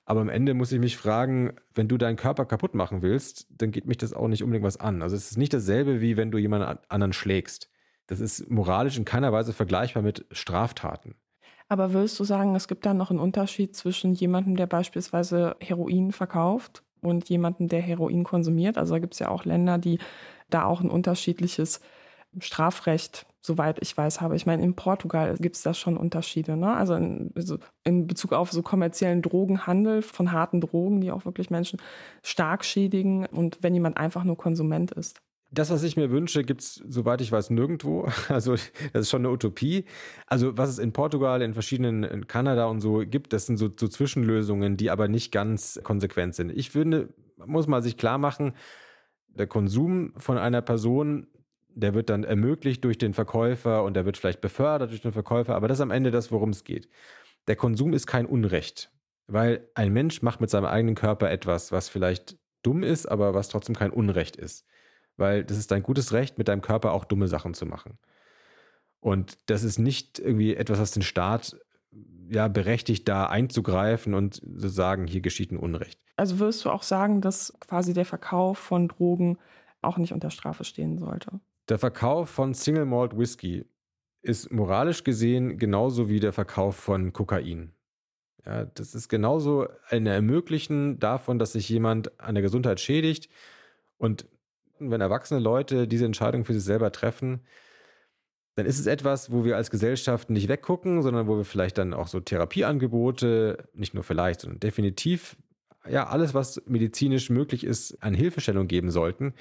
Aber am Ende muss ich mich fragen, wenn du deinen Körper kaputt machen willst, dann geht mich das auch nicht unbedingt was an. Also es ist nicht dasselbe, wie wenn du jemanden anderen schlägst. Das ist moralisch in keiner Weise vergleichbar mit Straftaten. Aber würdest du sagen, es gibt da noch einen Unterschied zwischen jemandem, der beispielsweise Heroin verkauft und jemandem, der Heroin konsumiert? Also da gibt es ja auch Länder, die da auch ein unterschiedliches Strafrecht, soweit ich weiß, habe. Ich meine, in Portugal gibt es da schon Unterschiede. Ne? Also in, also in, Bezug auf so kommerziellen Drogenhandel von harten Drogen, die auch wirklich Menschen stark schädigen und wenn jemand einfach nur Konsument ist. Das, was ich mir wünsche, gibt es, soweit ich weiß, nirgendwo. Also das ist schon eine Utopie. Also was es in Portugal, in verschiedenen, in Kanada und so gibt, das sind so, so Zwischenlösungen, die aber nicht ganz konsequent sind. Ich finde, muss man sich klar machen, der Konsum von einer Person der wird dann ermöglicht durch den Verkäufer und der wird vielleicht befördert durch den Verkäufer, aber das ist am Ende das, worum es geht. Der Konsum ist kein Unrecht, weil ein Mensch macht mit seinem eigenen Körper etwas, was vielleicht dumm ist, aber was trotzdem kein Unrecht ist. Weil das ist dein gutes Recht, mit deinem Körper auch dumme Sachen zu machen. Und das ist nicht irgendwie etwas, was den Staat ja berechtigt, da einzugreifen und zu sagen, hier geschieht ein Unrecht. Also würdest du auch sagen, dass quasi der Verkauf von Drogen auch nicht unter Strafe stehen sollte? Der Verkauf von Single Malt Whisky ist moralisch gesehen genauso wie der Verkauf von Kokain. Ja, das ist genauso ein Ermöglichen davon, dass sich jemand an der Gesundheit schädigt. Und wenn erwachsene Leute diese Entscheidung für sich selber treffen, dann ist es etwas, wo wir als Gesellschaft nicht weggucken, sondern wo wir vielleicht dann auch so Therapieangebote, nicht nur vielleicht, sondern definitiv, ja, alles, was medizinisch möglich ist, an Hilfestellung geben sollten.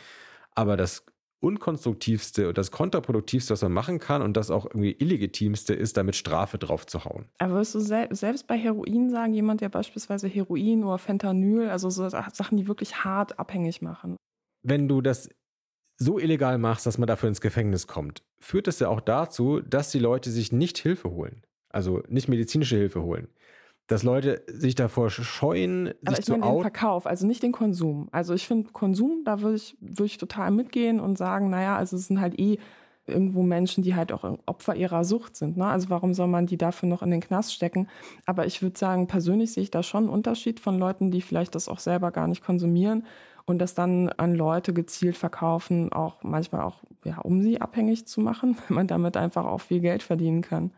Aber das unkonstruktivste und das kontraproduktivste, was man machen kann und das auch irgendwie illegitimste ist, damit Strafe drauf zu hauen. Aber würdest du sel selbst bei Heroin sagen, jemand, der beispielsweise Heroin oder Fentanyl, also so Sachen, die wirklich hart abhängig machen? Wenn du das so illegal machst, dass man dafür ins Gefängnis kommt, führt es ja auch dazu, dass die Leute sich nicht Hilfe holen. Also nicht medizinische Hilfe holen dass Leute sich davor scheuen, sich Aber ich zu meine den Verkauf, also nicht den Konsum. Also ich finde Konsum, da würde ich, würd ich total mitgehen und sagen, naja, also es sind halt eh irgendwo Menschen, die halt auch Opfer ihrer Sucht sind. Ne? Also warum soll man die dafür noch in den Knast stecken? Aber ich würde sagen, persönlich sehe ich da schon einen Unterschied von Leuten, die vielleicht das auch selber gar nicht konsumieren und das dann an Leute gezielt verkaufen, auch manchmal auch, ja, um sie abhängig zu machen, wenn man damit einfach auch viel Geld verdienen kann.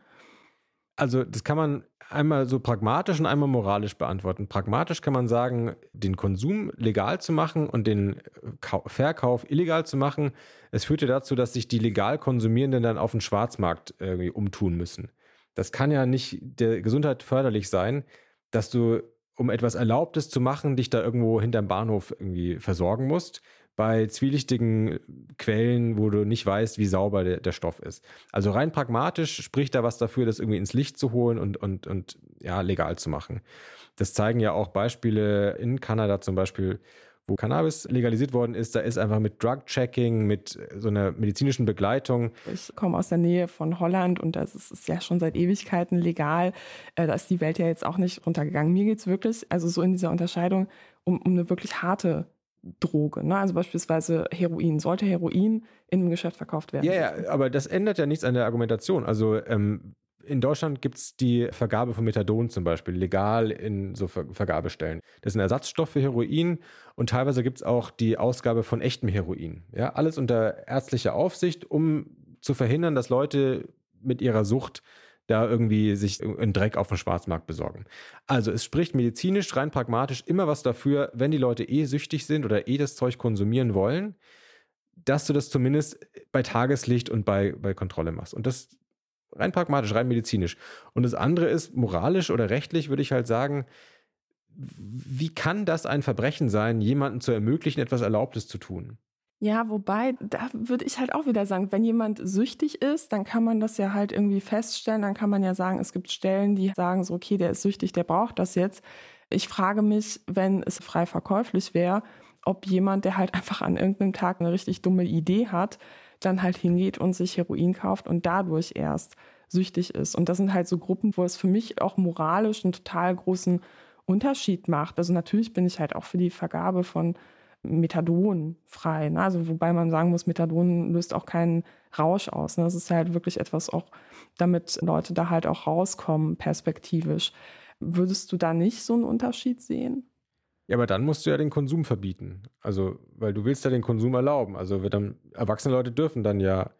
Also das kann man einmal so pragmatisch und einmal moralisch beantworten. Pragmatisch kann man sagen, den Konsum legal zu machen und den Verkauf illegal zu machen, es führt ja dazu, dass sich die legal Konsumierenden dann auf den Schwarzmarkt irgendwie umtun müssen. Das kann ja nicht der Gesundheit förderlich sein, dass du, um etwas Erlaubtes zu machen, dich da irgendwo hinterm Bahnhof irgendwie versorgen musst, bei zwielichtigen Quellen, wo du nicht weißt, wie sauber der, der, Stoff ist. Also rein pragmatisch spricht da was dafür, das irgendwie ins Licht zu holen und, und, und ja, legal zu machen. Das zeigen ja auch Beispiele in Kanada zum Beispiel, wo Cannabis legalisiert worden ist, da ist einfach mit Drug-Checking, mit so einer medizinischen Begleitung. Ich komme aus der Nähe von Holland und das ist ja schon seit Ewigkeiten legal. Äh, da ist die Welt ja jetzt auch nicht runtergegangen. Mir geht es wirklich, also so in dieser Unterscheidung, um, um eine wirklich harte Droge. Ne? Also beispielsweise Heroin. Sollte Heroin in einem Geschäft verkauft werden? Ja, ja, aber das ändert ja nichts an der Argumentation. Also ähm, in Deutschland gibt es die Vergabe von Methadon zum Beispiel legal in so Ver Vergabestellen. Das ist ein Ersatzstoff für Heroin und teilweise gibt es auch die Ausgabe von echtem Heroin. Ja, alles unter ärztlicher Aufsicht, um zu verhindern, dass Leute mit ihrer Sucht da irgendwie sich einen Dreck auf dem Schwarzmarkt besorgen. Also es spricht medizinisch, rein pragmatisch immer was dafür, wenn die Leute eh süchtig sind oder eh das Zeug konsumieren wollen, dass du das zumindest bei Tageslicht und bei, bei Kontrolle machst. Und das rein pragmatisch, rein medizinisch. Und das andere ist moralisch oder rechtlich, würde ich halt sagen, wie kann das ein Verbrechen sein, jemanden zu ermöglichen, etwas Erlaubtes zu tun? Ja, wobei, da würde ich halt auch wieder sagen, wenn jemand süchtig ist, dann kann man das ja halt irgendwie feststellen. Dann kann man ja sagen, es gibt Stellen, die sagen so, okay, der ist süchtig, der braucht das jetzt. Ich frage mich, wenn es frei verkäuflich wäre, ob jemand, der halt einfach an irgendeinem Tag eine richtig dumme Idee hat, dann halt hingeht und sich Heroin kauft und dadurch erst süchtig ist. Und das sind halt so Gruppen, wo es für mich auch moralisch einen total großen Unterschied macht. Also natürlich bin ich halt auch für die Vergabe von Methadon frei. Ne? Also wobei man sagen muss, Methadon löst auch keinen Rausch aus. Ne? Das ist halt wirklich etwas auch, damit Leute da halt auch rauskommen, perspektivisch. Würdest du da nicht so einen Unterschied sehen? Ja, aber dann musst du ja den Konsum verbieten. Also, weil du willst ja den Konsum erlauben. Also dann, erwachsene Leute dürfen dann ja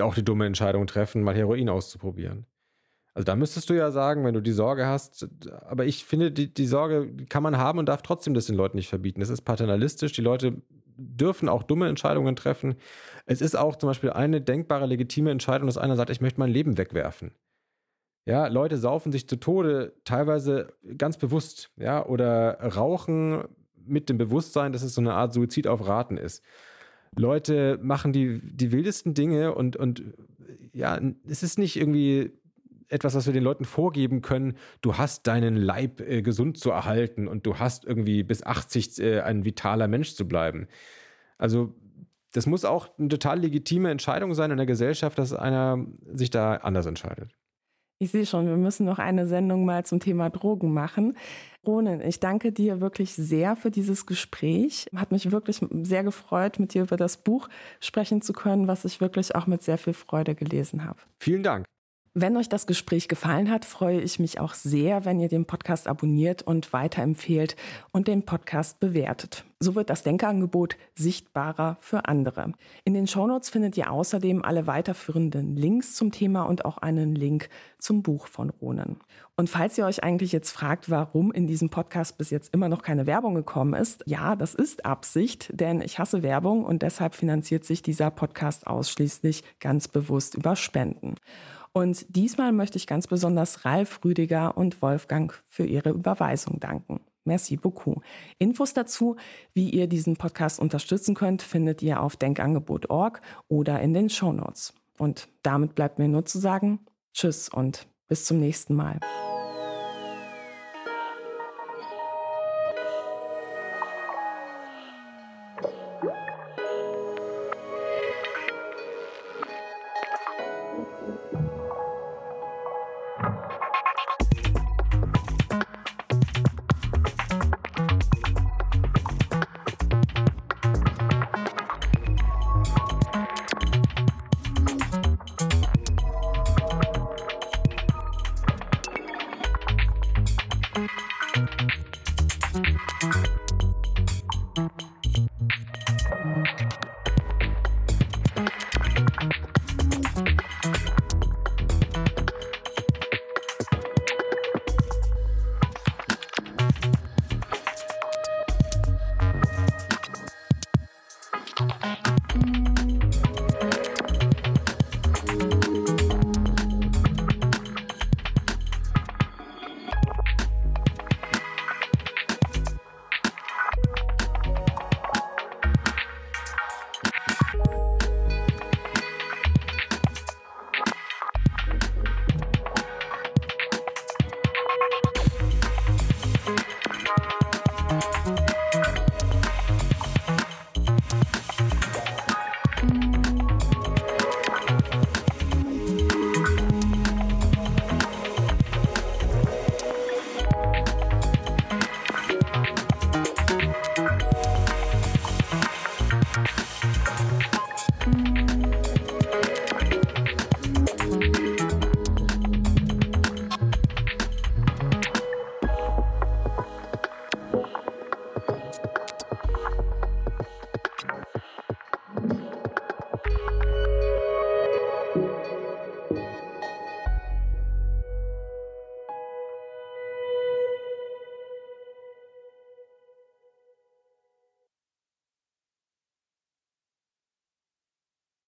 auch die dumme Entscheidung treffen, mal Heroin auszuprobieren. Also da müsstest du ja sagen, wenn du die Sorge hast, aber ich finde, die, die Sorge kann man haben und darf trotzdem das den Leuten nicht verbieten. Es ist paternalistisch, die Leute dürfen auch dumme Entscheidungen treffen. Es ist auch zum Beispiel eine denkbare, legitime Entscheidung, dass einer sagt, ich möchte mein Leben wegwerfen. Ja, Leute saufen sich zu Tode, teilweise ganz bewusst, ja, oder rauchen mit dem Bewusstsein, dass es so eine Art Suizid auf Raten ist. Leute machen die, die wildesten Dinge und, und ja, es ist nicht irgendwie etwas, was wir den Leuten vorgeben können. Du hast deinen Leib äh, gesund zu erhalten und du hast irgendwie bis 80 äh, ein vitaler Mensch zu bleiben. Also das muss auch eine total legitime Entscheidung sein in der Gesellschaft, dass einer sich da anders entscheidet. Ich sehe schon, wir müssen noch eine Sendung mal zum Thema Drogen machen. Ronen, ich danke dir wirklich sehr für dieses Gespräch. Hat mich wirklich sehr gefreut, mit dir über das Buch sprechen zu können, was ich wirklich auch mit sehr viel Freude gelesen habe. Vielen Dank. Wenn euch das Gespräch gefallen hat, freue ich mich auch sehr, wenn ihr den Podcast abonniert und weiterempfehlt und den Podcast bewertet. So wird das Denkerangebot sichtbarer für andere. In den Shownotes findet ihr außerdem alle weiterführenden Links zum Thema und auch einen Link zum Buch von Ronen. Und falls ihr euch eigentlich jetzt fragt, warum in diesem Podcast bis jetzt immer noch keine Werbung gekommen ist, ja, das ist Absicht, denn ich hasse Werbung und deshalb finanziert sich dieser Podcast ausschließlich ganz bewusst über Spenden. Und diesmal möchte ich ganz besonders Ralf Rüdiger und Wolfgang für ihre Überweisung danken. Merci beaucoup. Infos dazu, wie ihr diesen Podcast unterstützen könnt, findet ihr auf denkangebot.org oder in den Show Notes. Und damit bleibt mir nur zu sagen, tschüss und bis zum nächsten Mal.